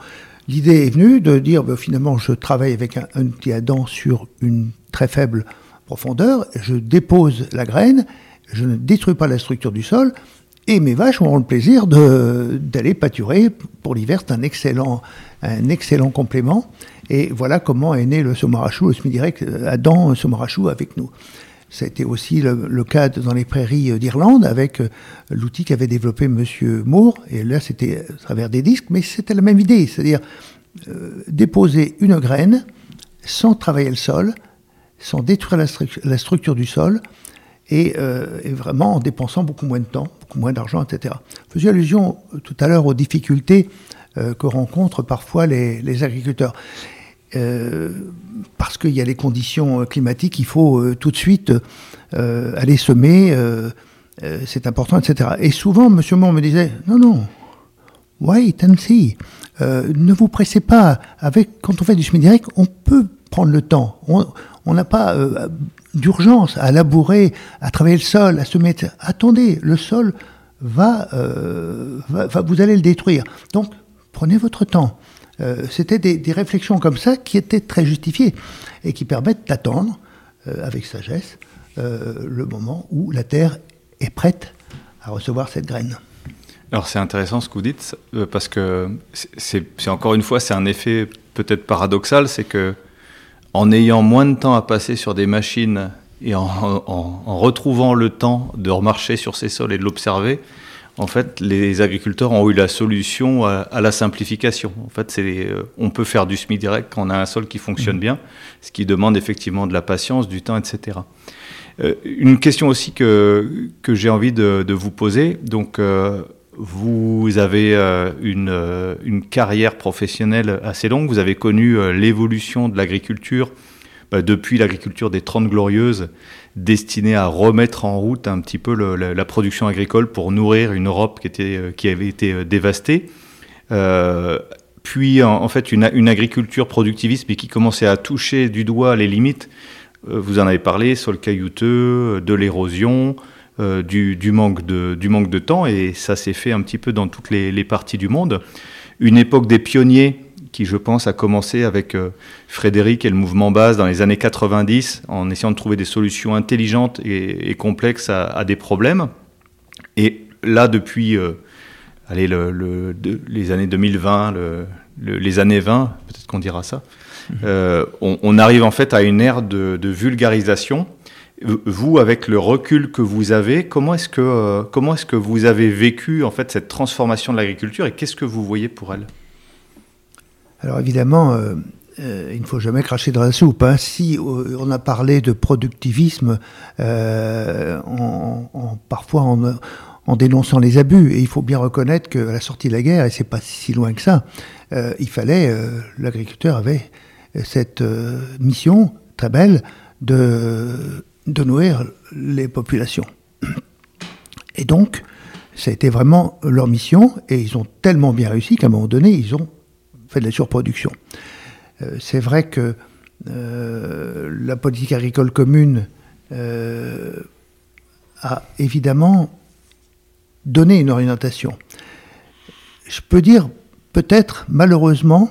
l'idée est venue de dire, ben, finalement, je travaille avec un, un outil à dents sur une très faible profondeur, je dépose la graine, je ne détruis pas la structure du sol, et mes vaches auront le plaisir d'aller pâturer. Pour l'hiver, c'est un excellent, un excellent complément. Et voilà comment est né le Somarachou, le semi-direct Adam Somarachou avec nous. Ça a été aussi le, cas dans les prairies d'Irlande avec euh, l'outil qu'avait développé M. Moore. Et là, c'était à travers des disques, mais c'était la même idée, c'est-à-dire euh, déposer une graine sans travailler le sol, sans détruire la, structure du sol, euh, et, vraiment en dépensant beaucoup moins de temps, beaucoup moins d'argent, etc. Je faisais allusion tout à l'heure aux difficultés que rencontrent parfois les agriculteurs. Euh, parce qu'il y a les conditions euh, climatiques, il faut euh, tout de suite aller semer, c'est important, etc. Et souvent, M. Mon me disait, non, non, wait and see. ne vous pressez pas. Avec, quand on fait du semi direct, on peut prendre le temps. On n'a pas d'urgence à labourer, à travailler le sol, à se mettre. Attendez, le sol va, va, vous allez le détruire. Donc, prenez votre temps. C'était des, réflexions comme ça qui étaient très justifiées et qui permettent d'attendre avec sagesse le moment où la terre est prête à recevoir cette graine. Alors c'est intéressant ce que vous dites, euh, parce que c'est encore une fois, c'est un effet peut-être paradoxal, c'est que en ayant moins de temps à passer sur des machines et en, retrouvant le temps de remarcher sur ces sols et de l'observer, en fait, les agriculteurs ont eu la solution à, la simplification. En fait, c'est, euh, on peut faire du semi direct quand on a un sol qui fonctionne mmh. bien, ce qui demande effectivement de la patience, du temps, etc. Euh, une question aussi que, que j'ai envie de, vous poser. Donc, euh, vous avez euh, une, une, carrière professionnelle assez longue. Vous avez connu l'évolution de l'agriculture bah, depuis l'agriculture des Trente Glorieuses, destinée à remettre en route un petit peu la, production agricole pour nourrir une Europe qui, était, qui avait été dévastée. puis, en, fait, une, agriculture productiviste, mais qui commençait à toucher du doigt les limites euh, vous en avez parlé, sol caillouteux, de l'érosion, euh, du, manque de, du manque de temps, et ça s'est fait un petit peu dans toutes les, parties du monde. Une époque des pionniers qui, je pense, a commencé avec euh, Frédéric et le mouvement base dans les années 90, en essayant de trouver des solutions intelligentes et, complexes à, des problèmes. Et là, depuis allez, le, les années 2020, les années 20, peut-être qu'on dira ça, euh, on, arrive en fait à une ère de, vulgarisation. Vous, avec le recul que vous avez, comment est-ce que, euh, comment est-ce que vous avez vécu en fait cette transformation de l'agriculture et qu'est-ce que vous voyez pour elle? Alors évidemment, euh, il ne faut jamais cracher dans la soupe. Hein. Si on a parlé de productivisme, parfois en, dénonçant les abus, et il faut bien reconnaître qu'à la sortie de la guerre, et c'est pas si loin que ça, il fallait, l'agriculteur avait cette euh, mission très belle de, de nourrir les populations. Et donc, ça a été vraiment leur mission, et ils ont tellement bien réussi qu'à un moment donné, ils ont fait de la surproduction. Euh, c'est vrai que euh, la politique agricole commune a évidemment donné une orientation. Je peux dire, peut-être, malheureusement,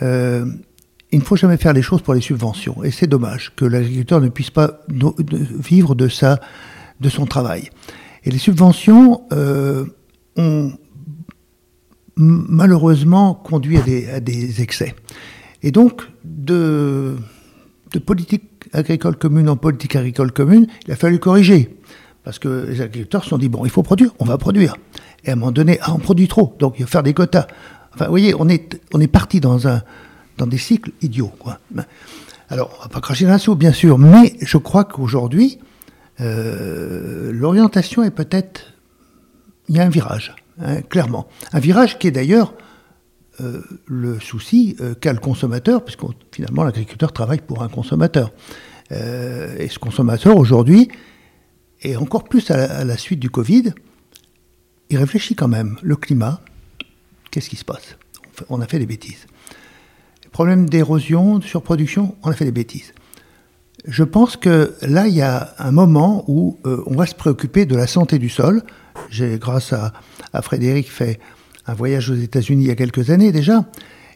il ne faut jamais faire les choses pour les subventions. Et c'est dommage que l'agriculteur ne puisse pas vivre de, de son travail. Et les subventions euh, ont malheureusement conduit à des, excès. Et donc, de, politique agricole commune en politique agricole commune, il a fallu corriger. Parce que les agriculteurs se sont dit, bon, il faut produire, on va produire. Et à un moment donné, ah, on produit trop, donc il faut faire des quotas. Enfin, vous voyez, on est, on est parti dans un, dans des cycles idiots. Quoi. Ben, alors, on va pas cracher dans la soupe, bien sûr, mais je crois qu'aujourd'hui, euh, l'orientation est peut-être... Il y a un virage, hein, clairement. Un virage qui est d'ailleurs euh, le souci euh, qu'a le consommateur, puisque finalement l'agriculteur travaille pour un consommateur. et ce consommateur, aujourd'hui, et encore plus à la, suite du Covid, il réfléchit quand même. Le climat, qu'est-ce qui se passe? On a fait des bêtises problème d'érosion, de surproduction, on a fait des bêtises. Je pense que là, il y a un moment où euh, on va se préoccuper de la santé du sol. J'ai, grâce à, Frédéric, fait un voyage aux États-Unis il y a quelques années déjà,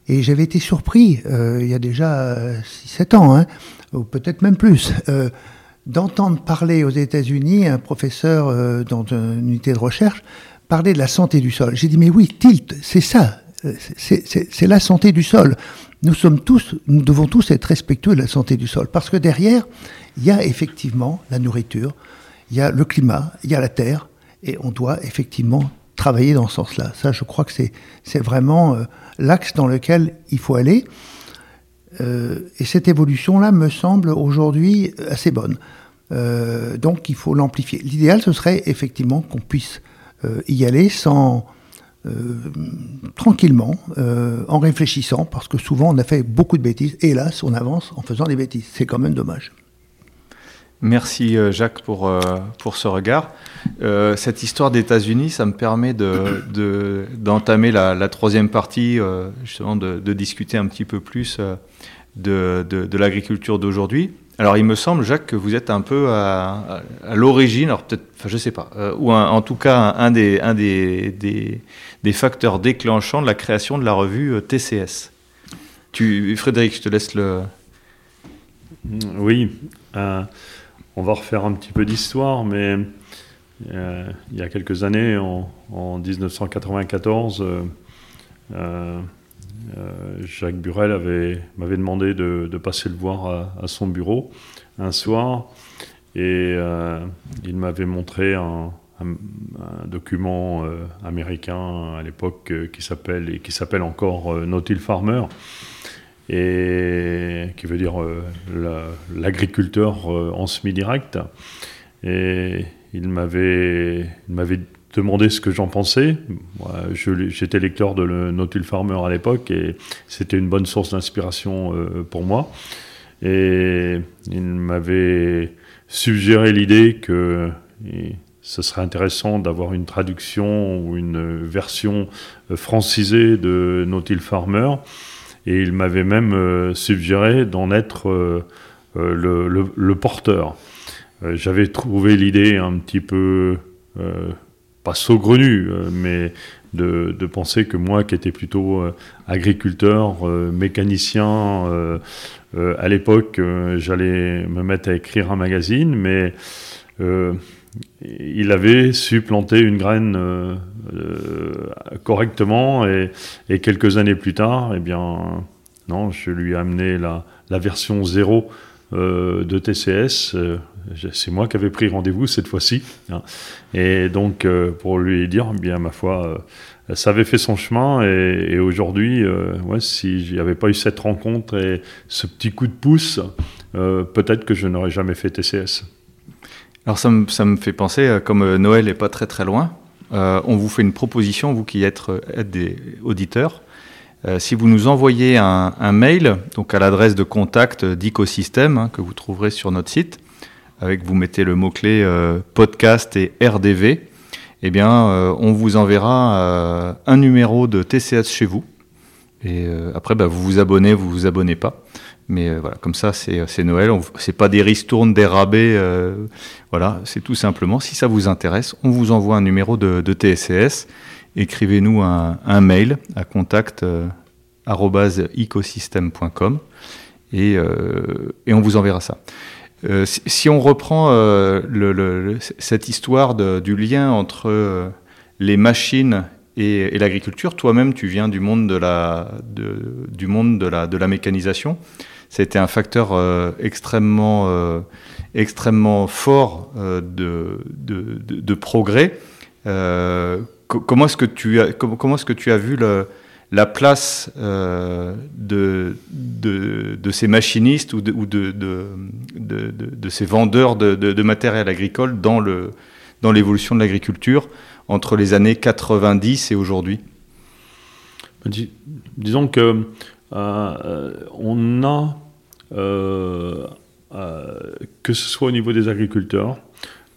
et j'avais été surpris, euh, il y a déjà 6-7 ans, hein, ou peut-être même plus, euh, d'entendre parler aux États-Unis un professeur dans une unité de recherche parler de la santé du sol. J'ai dit, mais oui, tilt, c'est ça, c'est la santé du sol. Nous sommes tous, nous devons tous être respectueux de la santé du sol, parce que derrière, il y a effectivement la nourriture, il y a le climat, il y a la terre, et on doit effectivement travailler dans ce sens-là. Ça, je crois que c'est vraiment euh, l'axe dans lequel il faut aller. Euh, et cette évolution-là me semble aujourd'hui assez bonne. Euh, donc il faut l'amplifier. L'idéal, ce serait effectivement qu'on puisse y aller sans, tranquillement, en réfléchissant, parce que souvent on a fait beaucoup de bêtises, et hélas, on avance en faisant des bêtises. C'est quand même dommage. Merci euh, Jacques pour, pour ce regard. cette histoire d'États-Unis, ça me permet d'entamer de, la, troisième partie, justement de, discuter un petit peu plus de, de, l'agriculture d'aujourd'hui. Alors il me semble, Jacques, que vous êtes un peu à, l'origine, alors peut-être, enfin je sais pas, euh, ou en tout cas un, des, un des, des, des, facteurs déclenchants de la création de la revue euh, TCS. Tu, Frédéric, je te laisse le... Oui, euh, on va refaire un petit peu d'histoire, mais il y a quelques années, en, en 1994, euh, Jacques Burel m'avait demandé de, passer le voir à, son bureau un soir. Et euh, il m'avait montré un, document euh, américain à l'époque qui s'appelle et qui s'appelle encore Nautil Farmer et qui veut dire l'agriculteur en semi-direct. Et il m'avait demandé ce que j'en pensais. J'étais lecteur de le Nautil Farmer à l'époque et c'était une bonne source d'inspiration euh, pour moi. Et il m'avait suggéré l'idée que ce serait intéressant d'avoir une traduction ou une version euh, francisée de Nautil Farmer. Et il m'avait même euh, suggéré d'en être le, porteur. J'avais trouvé l'idée un petit peu pas saugrenu, euh, mais de, penser que moi, qui étais plutôt euh, agriculteur, euh, mécanicien, à l'époque, j'allais me mettre à écrire un magazine, mais il avait su planter une graine correctement, et, quelques années plus tard, eh bien, non, je lui ai amené la, version zéro de TCS c'est moi qui avais pris rendez-vous cette fois-ci. Hein. Et donc, euh, pour lui dire, eh bien, ma foi, euh, ça avait fait son chemin. Et, aujourd'hui, euh, si n'y avait pas eu cette rencontre et ce petit coup de pouce, peut-être que je n'aurais jamais fait TCS. Alors, ça me, ça me fait penser, comme Noël n'est pas très très loin, on vous fait une proposition, vous qui êtes, des auditeurs. si vous nous envoyez un, mail, donc à l'adresse de contact d'Ecosystème, hein, que vous trouverez sur notre site, avec vous mettez le mot-clé euh, podcast et RDV, eh bien, euh, on vous enverra euh, un numéro de TCS chez vous. Et après, bah, vous vous abonnez, vous vous abonnez pas. Mais voilà, comme ça, c'est Noël. C'est pas des ristournes, des rabais. voilà, c'est tout simplement, si ça vous intéresse, on vous envoie un numéro de, de TCS. Écrivez-nous un, mail à contact et, on vous enverra ça. Euh, si, on reprend euh, cette histoire du lien entre euh, les machines et, l'agriculture, toi-même, tu viens du monde de la mécanisation. C'était un facteur extrêmement, extrêmement fort de, de, progrès. comment est-ce que tu comment est-ce que tu as vu la place euh, de, de, ces machinistes ou de, de, ces vendeurs de, matériel agricole dans, dans l'évolution de l'agriculture entre les années 90 et aujourd'hui? Disons que euh, euh, on a, que ce soit au niveau des agriculteurs,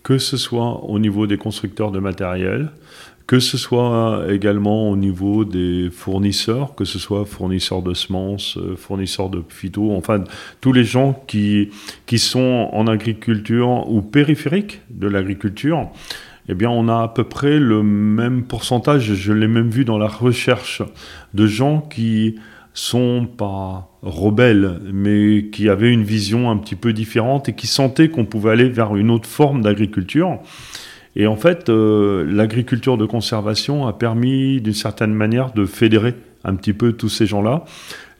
que ce soit au niveau des constructeurs de matériel, que ce soit également au niveau des fournisseurs, que ce soit fournisseurs de semences, euh, fournisseurs de phyto, enfin tous les gens qui, qui sont en agriculture ou périphériques de l'agriculture, eh bien on a à peu près le même pourcentage, je l'ai même vu dans la recherche, de gens qui sont pas rebelles, mais qui avaient une vision un petit peu différente et qui sentaient qu'on pouvait aller vers une autre forme d'agriculture. Et en fait, euh, l'agriculture de conservation a permis d'une certaine manière de fédérer un petit peu tous ces gens-là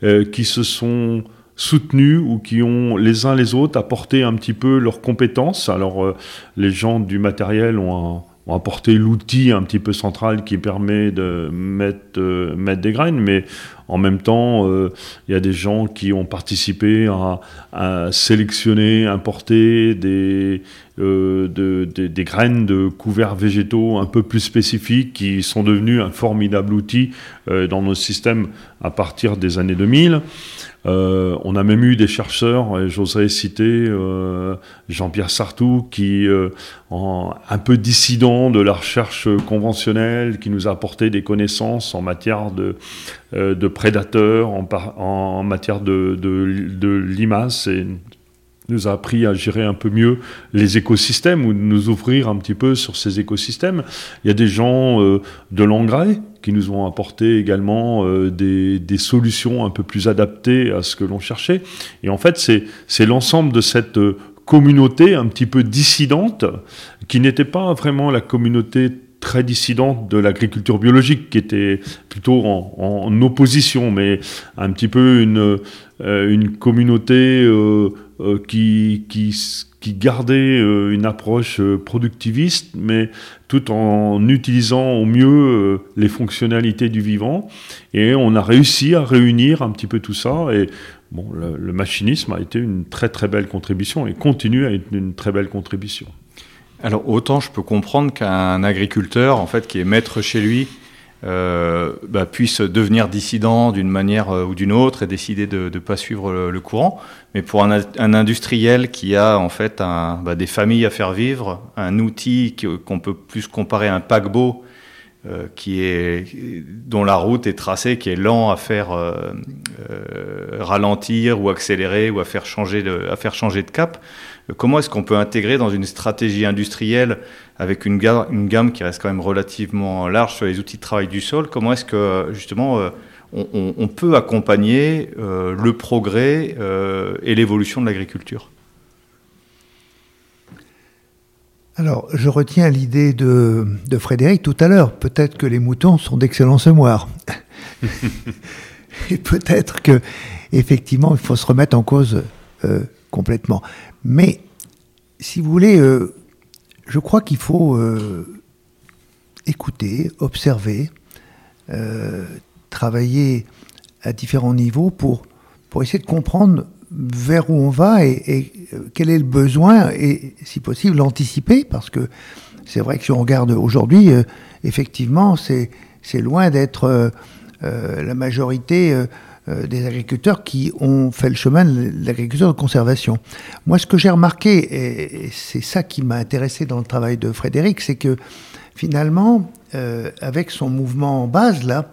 euh, qui se sont soutenus ou qui ont les uns les autres apporté un petit peu leurs compétences. Alors euh, les gens du matériel ont, apporté l'outil un petit peu central qui permet de mettre, mettre des graines, mais en même temps, il y a des gens qui ont participé à, sélectionner, importer des, euh, de, des graines de couverts végétaux un peu plus spécifiques qui sont devenus un formidable outil euh, dans nos systèmes à partir des années 2000. Euh, on a même eu des chercheurs, et j'oserais citer Jean-Pierre Sartou, qui, en, un peu dissident de la recherche conventionnelle, qui nous a apporté des connaissances en matière de, de prédateurs en, matière de, de, de limaces et nous a appris à gérer un peu mieux les écosystèmes ou nous ouvrir un petit peu sur ces écosystèmes. Il y a des gens euh, de l'engrais qui nous ont apporté également euh, des, des, solutions un peu plus adaptées à ce que l'on cherchait. Et en fait, c'est l'ensemble de cette euh, communauté un petit peu dissidente, qui n'était pas vraiment la communauté très dissidente de l'agriculture biologique, qui était plutôt en, opposition, mais un petit peu une, une communauté euh, qui, qui, qui, gardait euh, une approche euh, productiviste, mais tout en utilisant au mieux les fonctionnalités du vivant. Et on a réussi à réunir un petit peu tout ça. Et bon, le, machinisme a été une très très belle contribution et continue à être une très belle contribution. Alors autant je peux comprendre qu'un agriculteur, en fait, qui est maître chez lui, euh, bah, puisse devenir dissident d'une manière euh, ou d'une autre et décider de ne pas suivre le, courant. Mais pour un, industriel qui a en fait bah, des familles à faire vivre, un outil qu'on peut plus comparer à un paquebot euh, qui est, dont la route est tracée, qui est lent à faire ralentir ou accélérer ou à faire changer de cap, comment est-ce qu'on peut intégrer dans une stratégie industrielle avec une gamme, qui reste quand même relativement large sur les outils de travail du sol, comment est-ce que justement euh, on, peut accompagner euh, le progrès euh, et l'évolution de l'agriculture? Alors, je retiens l'idée de, Frédéric tout à l'heure. Peut-être que les moutons sont d'excellents semoirs. et peut-être que, effectivement, il faut se remettre en cause complètement. Mais, si vous voulez, je crois qu'il faut euh, écouter, observer, euh, travailler à différents niveaux pour, pour essayer de comprendre vers où on va et, euh, quel est le besoin et, si possible, l'anticiper parce que c'est vrai que si on regarde aujourd'hui, effectivement, c'est loin d'être la majorité euh, des agriculteurs qui ont fait le chemin de l'agriculture de conservation. Moi, ce que j'ai remarqué, et c'est ça qui m'a intéressé dans le travail de Frédéric, c'est que finalement, euh, avec son mouvement en base, là,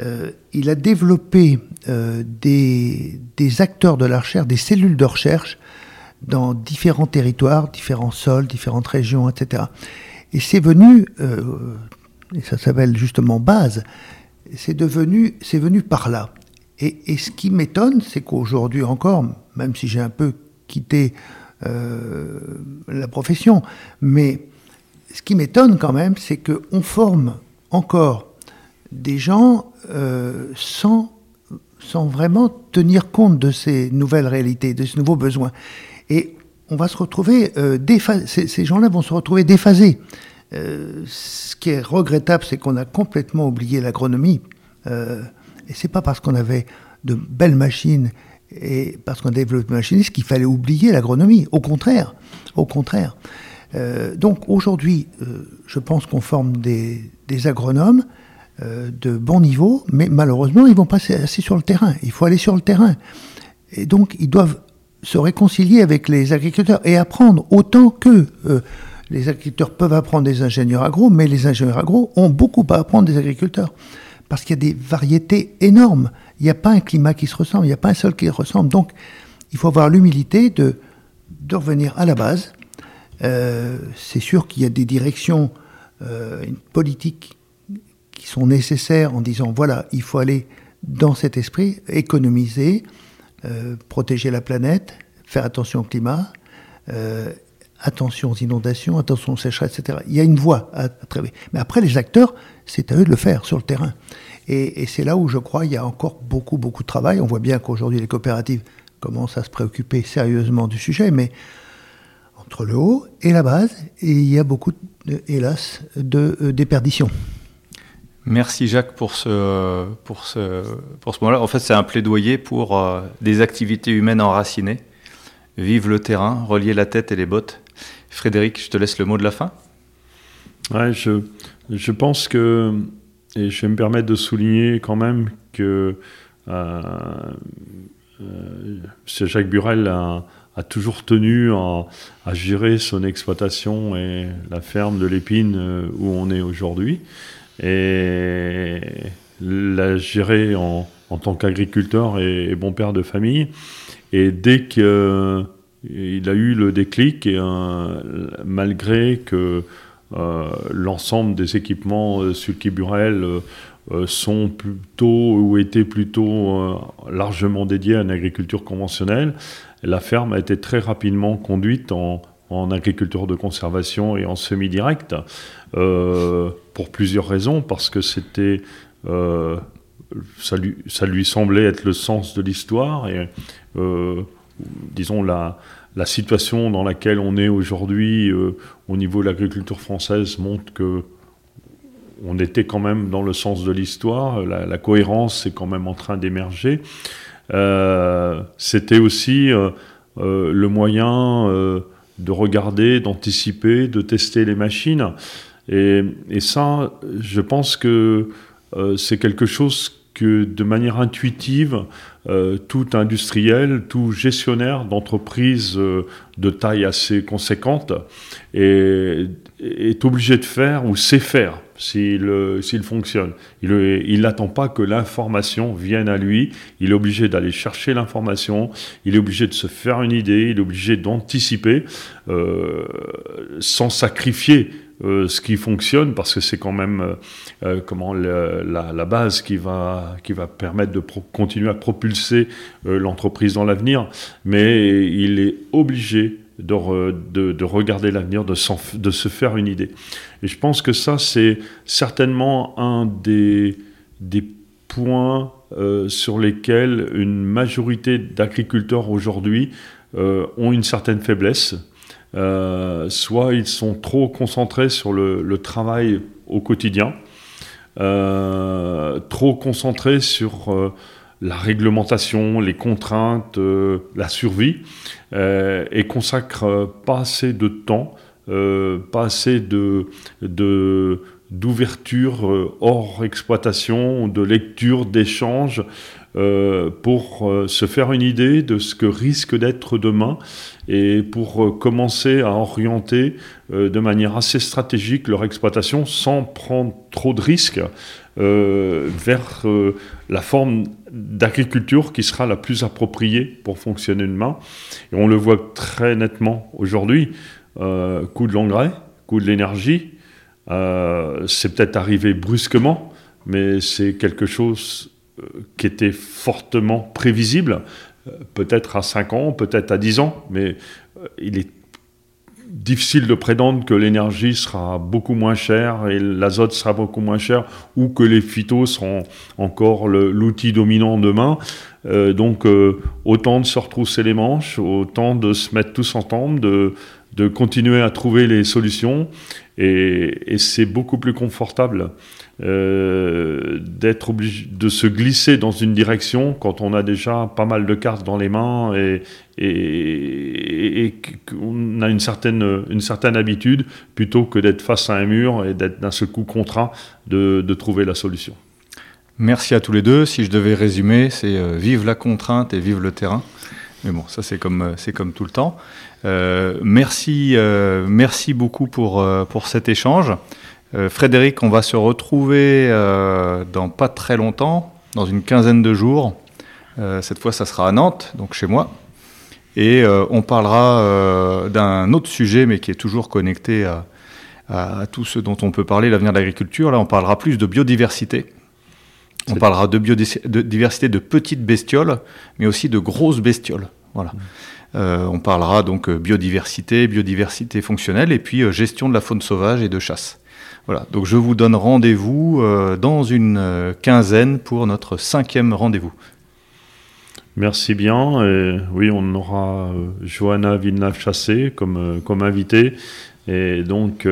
euh, il a développé des, des, acteurs de la recherche, des cellules de recherche dans différents territoires, différents sols, différentes régions, etc. Et c'est venu, et ça s'appelle justement base, c'est devenu, c'est venu par là. Et, ce qui m'étonne, c'est qu'aujourd'hui encore, même si j'ai un peu quitté euh, la profession, mais ce qui m'étonne quand même, c'est qu'on forme encore des gens euh, sans, sans vraiment tenir compte de ces nouvelles réalités, de ces nouveaux besoins. Et on va se retrouver, euh, ces, ces gens-là vont se retrouver déphasés. ce qui est regrettable, c'est qu'on a complètement oublié l'agronomie. Et c'est pas parce qu'on avait de belles machines et parce qu'on a développé machinistes qu'il fallait oublier l'agronomie. Au contraire, au contraire. Euh, donc aujourd'hui, euh, je pense qu'on forme des, agronomes euh, de bon niveau, mais malheureusement, ils vont pas assez sur le terrain. Il faut aller sur le terrain. Et donc, ils doivent se réconcilier avec les agriculteurs et apprendre autant que les agriculteurs peuvent apprendre des ingénieurs agro, mais les ingénieurs agro ont beaucoup à apprendre des agriculteurs parce qu'il y a des variétés énormes. Il n'y a pas un climat qui se ressemble, il n'y a pas un sol qui ressemble. Donc, il faut avoir l'humilité de, revenir à la base. Euh, c'est sûr qu'il y a des directions, euh, une politique qui sont nécessaires en disant voilà, il faut aller dans cet esprit, économiser, euh, protéger la planète, faire attention au climat, attention aux inondations, attention aux sécheresses, etc. Il y a une voie à, à. Mais après, les acteurs, c'est à eux de le faire sur le terrain. Et, c'est là où je crois qu'il y a encore beaucoup, beaucoup de travail. On voit bien qu'aujourd'hui, les coopératives commencent à se préoccuper sérieusement du sujet, mais entre le haut et la base, il y a beaucoup, hélas, de euh, déperditions. Merci Jacques pour ce, pour ce, pour ce moment-là. En fait, c'est un plaidoyer pour euh, des activités humaines enracinées. Vive le terrain, relier la tête et les bottes. Frédéric, je te laisse le mot de la fin. Ouais, je, je pense que, et je vais me permettre de souligner quand même que euh, euh Jacques Burel a, toujours tenu à, gérer son exploitation et la ferme de l'épine euh, où on est aujourd'hui. Et l'a géré en, en tant qu'agriculteur et, bon père de famille. Et dès qu'il a eu le déclic, et, malgré que l'ensemble des équipements Sulky Burel sont plutôt ou étaient plutôt largement dédiés à une agriculture conventionnelle, la ferme a été très rapidement conduite en, agriculture de conservation et en semi-direct, euh, pour plusieurs raisons, parce que c'était, euh, ça, lui, ça, semblait être le sens de l'histoire, euh, disons la, la, situation dans laquelle on est aujourd'hui au niveau de l'agriculture française montre que on était quand même dans le sens de l'histoire, la, cohérence est quand même en train d'émerger. Euh, c'était aussi euh, euh, le moyen de regarder, d'anticiper, de tester les machines. Et, ça, je pense que c'est quelque chose que de manière intuitive, tout industriel, tout gestionnaire d'entreprise de taille assez conséquente est obligé de faire ou sait faire s'il fonctionne. Il n'attend pas que l'information vienne à lui, il est obligé d'aller chercher l'information, il est obligé de se faire une idée, il est obligé d'anticiper euh, sans sacrifier euh, ce qui fonctionne, parce que c'est quand même euh, comment la, base qui va, qui va permettre de continuer à propulser l'entreprise dans l'avenir, mais il est obligé de, de, regarder l'avenir, de, se faire une idée. Et je pense que ça, c'est certainement un des, points euh, sur lesquels une majorité d'agriculteurs aujourd'hui euh, ont une certaine faiblesse. Euh, soit ils sont trop concentrés sur le travail au quotidien, trop concentrés sur la réglementation, les contraintes, euh, la survie, euh, et consacre pas assez de temps, euh, pas assez de, d'ouverture hors exploitation, de lecture, d'échange, pour se faire une idée de ce que risque d'être demain et pour commencer à orienter de manière assez stratégique leur exploitation sans prendre trop de risques vers la forme d'agriculture qui sera la plus appropriée pour fonctionner demain. Et on le voit très nettement aujourd'hui. Euh, coût de l'engrais, coût de l'énergie, euh, c'est peut-être arrivé brusquement, mais c'est quelque chose euh, qui était fortement prévisible, peut-être à 5 ans, peut-être à 10 ans, mais il est difficile de prétendre que l'énergie sera beaucoup moins chère et l'azote sera beaucoup moins cher ou que les phytos seront encore l'outil dominant demain. Euh, donc euh, autant de se retrousser les manches, autant de se mettre tous ensemble, de, continuer à trouver les solutions et c'est beaucoup plus confortable euh, d'être obligé de se glisser dans une direction quand on a déjà pas mal de cartes dans les mains et, qu'on a une certaine, une certaine habitude plutôt que d'être face à un mur et d'être d'un seul coup contraint de, trouver la solution. Merci à tous les deux. Si je devais résumer, c'est euh, vive la contrainte et vive le terrain. Mais bon, ça c'est comme, euh, c'est comme tout le temps. Merci, merci beaucoup pour, pour cet échange. Frédéric, on va se retrouver dans pas très longtemps, dans une quinzaine de jours. cette fois, ça sera à Nantes, donc chez moi. Et on parlera d'un autre sujet, mais qui est toujours connecté à, à, tout ce dont on peut parler, l'avenir de l'agriculture. Là, on parlera plus de biodiversité. On parlera de biodiversité de petites bestioles, mais aussi de grosses bestioles. Voilà. Euh, on parlera donc euh, biodiversité, biodiversité fonctionnelle et puis euh, gestion de la faune sauvage et de chasse. Voilà, donc je vous donne rendez-vous dans une quinzaine pour notre cinquième rendez-vous. Merci bien. Et oui, on aura Johanna Villeneuve-Chassé comme, comme invitée. Et donc,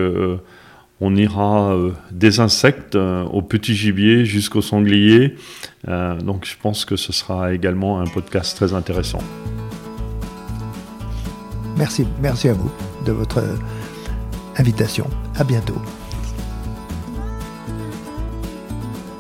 on ira des insectes au petit gibier jusqu'au sanglier. donc, je pense que ce sera également un podcast très intéressant. Merci, merci à vous de votre invitation. À bientôt.